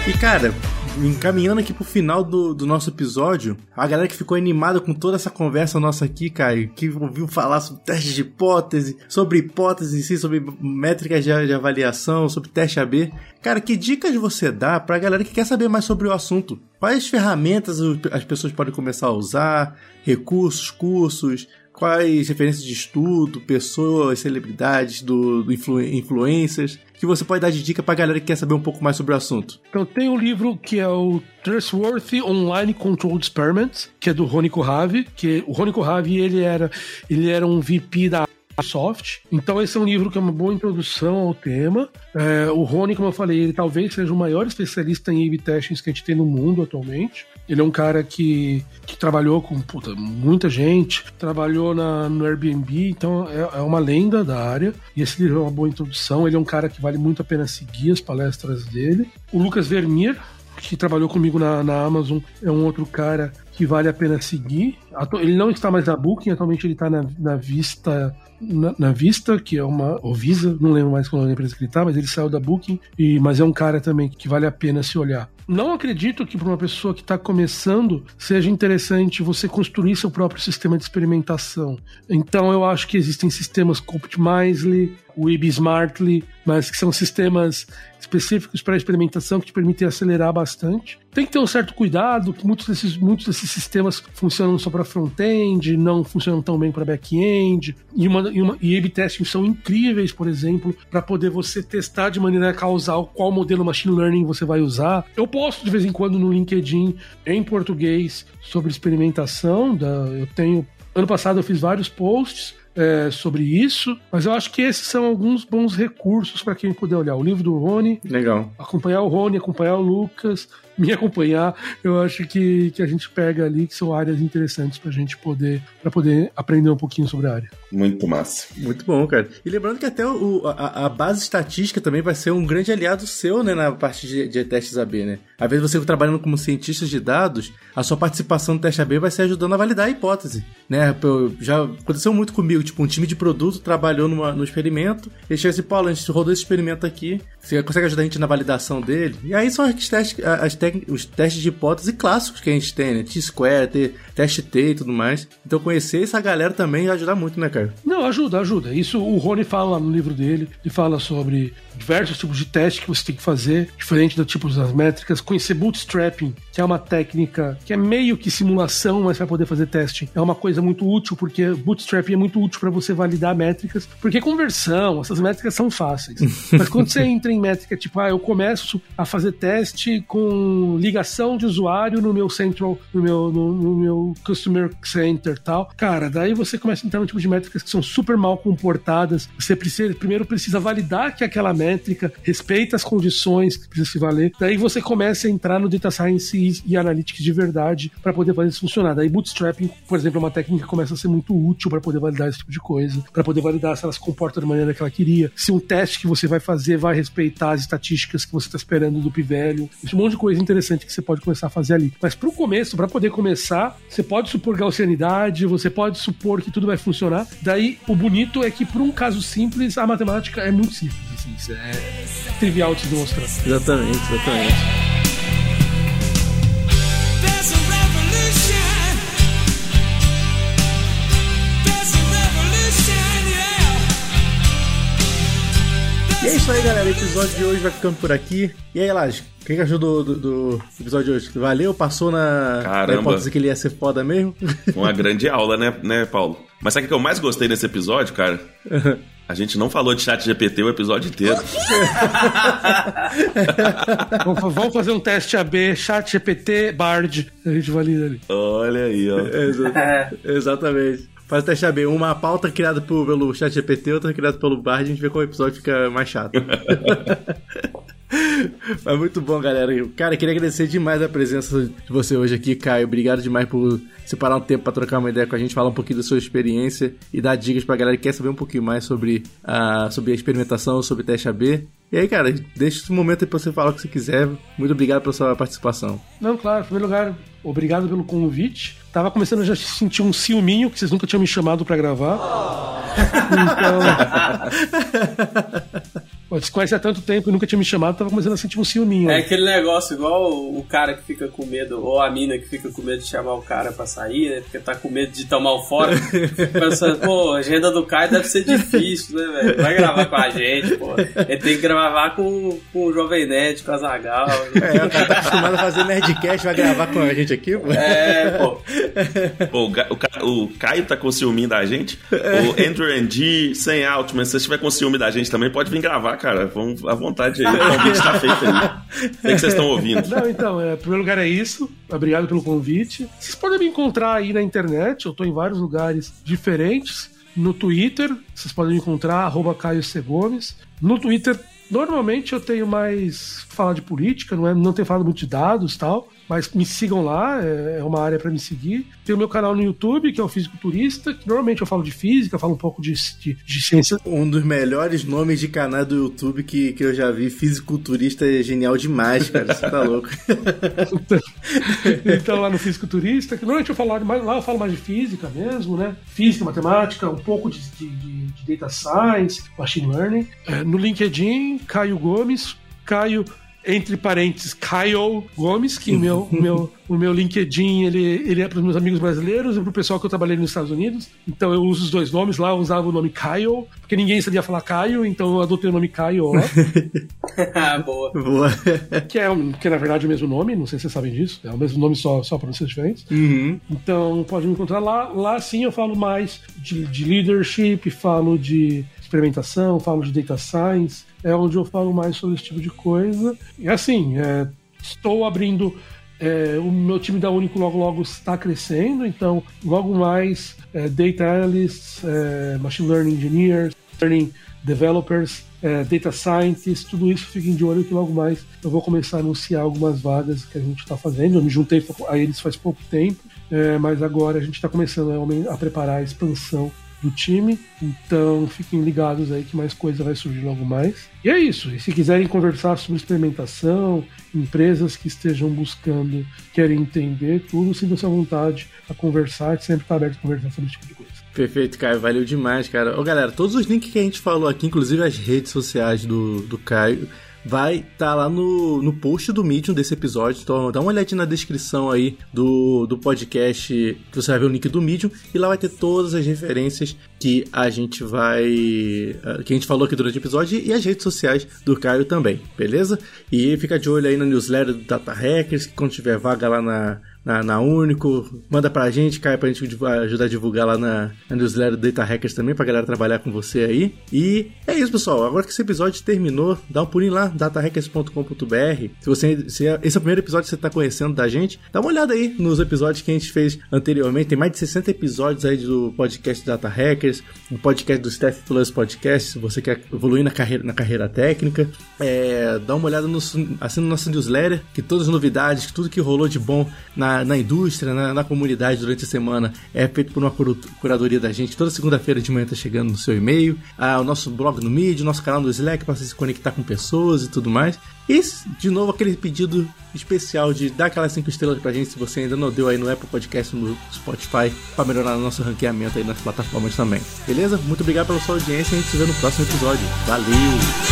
E cara, encaminhando aqui pro final do, do nosso episódio, a galera que ficou animada com toda essa conversa nossa aqui, cara, que ouviu falar sobre testes de hipótese, sobre hipóteses em si, sobre métricas de, de avaliação, sobre teste AB. Cara, que dicas você dá pra galera que quer saber mais sobre o assunto? Quais ferramentas as pessoas podem começar a usar? Recursos, cursos? quais referências de estudo, pessoas, celebridades, do, do influ, influências, que você pode dar de dica pra galera que quer saber um pouco mais sobre o assunto? Então tem um livro que é o Trustworthy Online Controlled Experiments, que é do Rony Kohavi, que o Rony Kohavi, ele era, ele era um VP da Soft. Então esse é um livro que é uma boa introdução ao tema. É, o Rony, como eu falei, ele talvez seja o maior especialista em A-B testings que a gente tem no mundo atualmente. Ele é um cara que, que trabalhou com puta, muita gente, trabalhou na, no Airbnb, então é, é, uma lenda da área. E esse livro é uma boa introdução. Ele é um cara que vale muito a pena seguir as palestras dele. O Lucas Vermeer, que trabalhou comigo na, na Amazon, é um outro cara que vale a pena seguir. Ele não está mais na Booking, atualmente ele está na, na Vista, na, na, Vista, que é uma. ou Visa, não lembro mais qual é a empresa que ele está, mas ele saiu da Booking, e, mas é um cara também que vale a pena se olhar. Não acredito que para uma pessoa que está começando seja interessante você construir seu próprio sistema de experimentação. Então eu acho que existem sistemas como Optimizely, Web Smartly, mas que são sistemas específicos para experimentação que te permitem acelerar bastante. Tem que ter um certo cuidado, que muitos desses, muitos desses sistemas funcionam só para front-end, não funcionam tão bem para back-end, e, uma, e, uma, e testing são incríveis, por exemplo, para poder você testar de maneira causal qual modelo machine learning você vai usar. Eu posto de vez em quando no LinkedIn em português sobre experimentação, da, eu tenho Ano passado eu fiz vários posts é, sobre isso, mas eu acho que esses são alguns bons recursos para quem puder olhar. O livro do Rony. Legal. Acompanhar o Rony, acompanhar o Lucas, me acompanhar. Eu acho que, que a gente pega ali que são áreas interessantes para a gente poder, para poder aprender um pouquinho sobre a área. Muito massa. Muito bom, cara. E lembrando que até o, a, a, base estatística também vai ser um grande aliado seu, né, na parte de, de testes AB, né? Às vezes você trabalhando como cientista de dados, a sua participação no teste AB vai ser ajudando a validar a hipótese, né? Já aconteceu muito comigo, tipo, um time de produto trabalhou numa, no experimento, e chega assim, Paulo, a gente rodou esse experimento aqui, você consegue ajudar a gente na validação dele? E aí são as testes, as os testes de hipótese clássicos que a gente tem, né? T-square, teste T e tudo mais. Então conhecer essa galera também vai ajudar muito, né, cara? Não, ajuda, ajuda. Isso o Rony fala no livro dele, ele fala sobre diversos tipos de teste que você tem que fazer, diferente do tipo das métricas. Conhecer bootstrapping, que é uma técnica que é meio que simulação, mas para poder fazer teste é uma coisa muito útil, porque bootstrapping é muito útil para você validar métricas, porque conversão, essas métricas são fáceis. mas quando você entra em métrica tipo, ah, eu começo a fazer teste com ligação de usuário no meu central, no meu, no, no meu customer center tal, cara, daí você começa a entrar no tipo de métricas que são super mal comportadas. Você precisa, primeiro precisa validar que aquela métrica respeita as condições que precisa se valer. Daí você começa a entrar no data science e, e analytics de verdade para poder fazer isso funcionar. Daí bootstrapping, por exemplo, é uma técnica que começa a ser muito útil para poder validar esse tipo de coisa, para poder validar se ela se comporta da maneira que ela queria, se um teste que você vai fazer vai respeitar as estatísticas que você está esperando do p-value. Um monte de coisa interessante que você pode começar a fazer ali. Mas para o começo, para poder começar, você pode supor gaussianidade, você pode supor que tudo vai funcionar. Daí, o bonito é que, para um caso simples, a matemática é muito simples. Isso é trivial de demonstrar. Exatamente, exatamente. E é isso aí, galera. O episódio de hoje vai ficando por aqui. E aí, Laje, o que, que achou do, do, do, episódio de hoje? Valeu? Passou na, Caramba. na hipótese que ele ia ser foda mesmo? Uma grande aula, né, né, Paulo? Mas sabe o que eu mais gostei nesse episódio, cara? A gente não falou de chat GPT o episódio inteiro. Vamos fazer um teste AB, chat GPT, Bard. A gente valida ali. Olha aí, ó. Exatamente. Faz o teste AB. Uma pauta criada pelo chat GPT, outra criada pelo Bard. A gente vê qual episódio fica mais chato. Mas muito bom, galera. Cara, queria agradecer demais a presença de você hoje aqui, Caio. Obrigado demais por separar um tempo para trocar uma ideia com a gente, falar um pouquinho da sua experiência e dar dicas pra galera que quer saber um pouquinho mais sobre a, sobre a experimentação, sobre teste AB. E aí, cara, deixa esse momento aí pra você falar o que você quiser. Muito obrigado pela sua participação. Não, claro, em primeiro lugar, obrigado pelo convite. Tava começando a já sentir um ciúminho, que vocês nunca tinham me chamado para gravar. Então. Você conhece há tanto tempo e nunca tinha me chamado, tava começando a sentir um ciúminho. É aquele negócio igual o cara que fica com medo, ou a mina que fica com medo de chamar o cara pra sair, né? Porque tá com medo de tomar o fora. Pensando, pô, a agenda do Caio deve ser difícil, né, velho? Vai gravar com a gente, pô. Ele tem que gravar com, com o Jovem Nerd, com a Zagal. Né? É, o cara tá acostumado a fazer Nerdcast, vai gravar com a gente aqui, pô. É, pô. pô o, o, o Caio tá com ciúminho da gente. O Andrew NG, sem Altman, se você tiver com ciúme da gente também, pode vir gravar cara. Vamos à vontade aí. O convite está feito aí. O que vocês estão ouvindo? Não, então, é, em primeiro lugar é isso. Obrigado pelo convite. Vocês podem me encontrar aí na internet. Eu estou em vários lugares diferentes. no Twitter, vocês podem me encontrar, Caio C. Gomes. No Twitter, normalmente eu tenho mais falar de política, não, é, não tenho falado muito de dados tal, mas me sigam lá, é, é uma área para me seguir. Tem o meu canal no YouTube, que é o Fisiculturista, que normalmente eu falo de física, falo um pouco de, de, de ciência. Um dos melhores nomes de canal do YouTube que, que eu já vi, Fisiculturista, é genial demais, cara, você tá louco. então, lá no Fisiculturista, que normalmente eu falo mais, lá eu falo mais de física mesmo, né? Física, matemática, um pouco de, de, de data science, machine learning. É, no LinkedIn, Caio Gomes, Caio entre parênteses, Kyle Gomes, que o meu, o meu, o meu LinkedIn ele, ele é para os meus amigos brasileiros e para o pessoal que eu trabalhei nos Estados Unidos. Então eu uso os dois nomes. Lá eu usava o nome Kyle, porque ninguém sabia falar Caio, então eu adotei o nome Kyle. Boa. Boa. que, é, que é, na verdade, o mesmo nome, não sei se vocês sabem disso. É o mesmo nome, só, só pronúncias diferentes. Uhum. Então pode me encontrar lá. Lá sim eu falo mais de, de leadership, falo de experimentação, falo de data science, é onde eu falo mais sobre esse tipo de coisa. E assim, é, estou abrindo. É, o meu time da Único logo logo está crescendo, então logo mais é, data analysts, é, machine learning engineers, learning developers, é, data scientists, tudo isso fiquem de olho que logo mais eu vou começar a anunciar algumas vagas que a gente está fazendo. Eu me juntei a eles faz pouco tempo, é, mas agora a gente está começando a, a preparar a expansão do time. Então fiquem ligados aí que mais coisa vai surgir logo mais. E é isso. E se quiserem conversar sobre experimentação, empresas que estejam buscando, querem entender tudo, sintam-se à vontade a conversar. Sempre está aberto a conversar sobre esse tipo de coisa. Perfeito, Caio. Valeu demais, cara. Ô, galera, todos os links que a gente falou aqui, inclusive as redes sociais do, do Caio, vai estar tá lá no, no post do Medium desse episódio. Então dá uma olhadinha na descrição aí do, do podcast, que você vai ver o link do Medium, e lá vai ter todas as referências que a gente vai. Eh, que a gente falou aqui durante o episódio e as redes sociais do Caio também, beleza? E fica de olho aí na newsletter do Data Hackers, que quando tiver vaga lá na na, na Único. Manda pra gente, cai pra gente ajudar a divulgar lá na, na newsletter Data Hackers também, pra galera trabalhar com você aí. E é isso, pessoal. Agora que esse episódio terminou, dá um pulinho lá, datahackers.com.br. Se você se é, esse é o primeiro episódio que você tá conhecendo da gente, dá uma olhada aí nos episódios que a gente fez anteriormente. Tem mais de 60 episódios aí do podcast Data Hackers, um podcast do Staff Plus Podcast, se você quer evoluir na carreira, na carreira técnica. É, dá uma olhada no, assim, no nosso newsletter, que todas as novidades, tudo que rolou de bom na indústria, na, na, comunidade durante a semana é feito por uma curadoria da gente. Toda segunda-feira de manhã tá chegando no seu e-mail. Ah, o nosso blog no Medium, nosso canal no Slack para se conectar com pessoas e tudo mais. E, de novo, aquele pedido especial de dar aquelas 5 estrelas pra gente se você ainda não deu aí no Apple Podcast no Spotify para melhorar o nosso ranqueamento aí nas plataformas também. Beleza? Muito obrigado pela sua audiência e a gente se vê no próximo episódio. Valeu!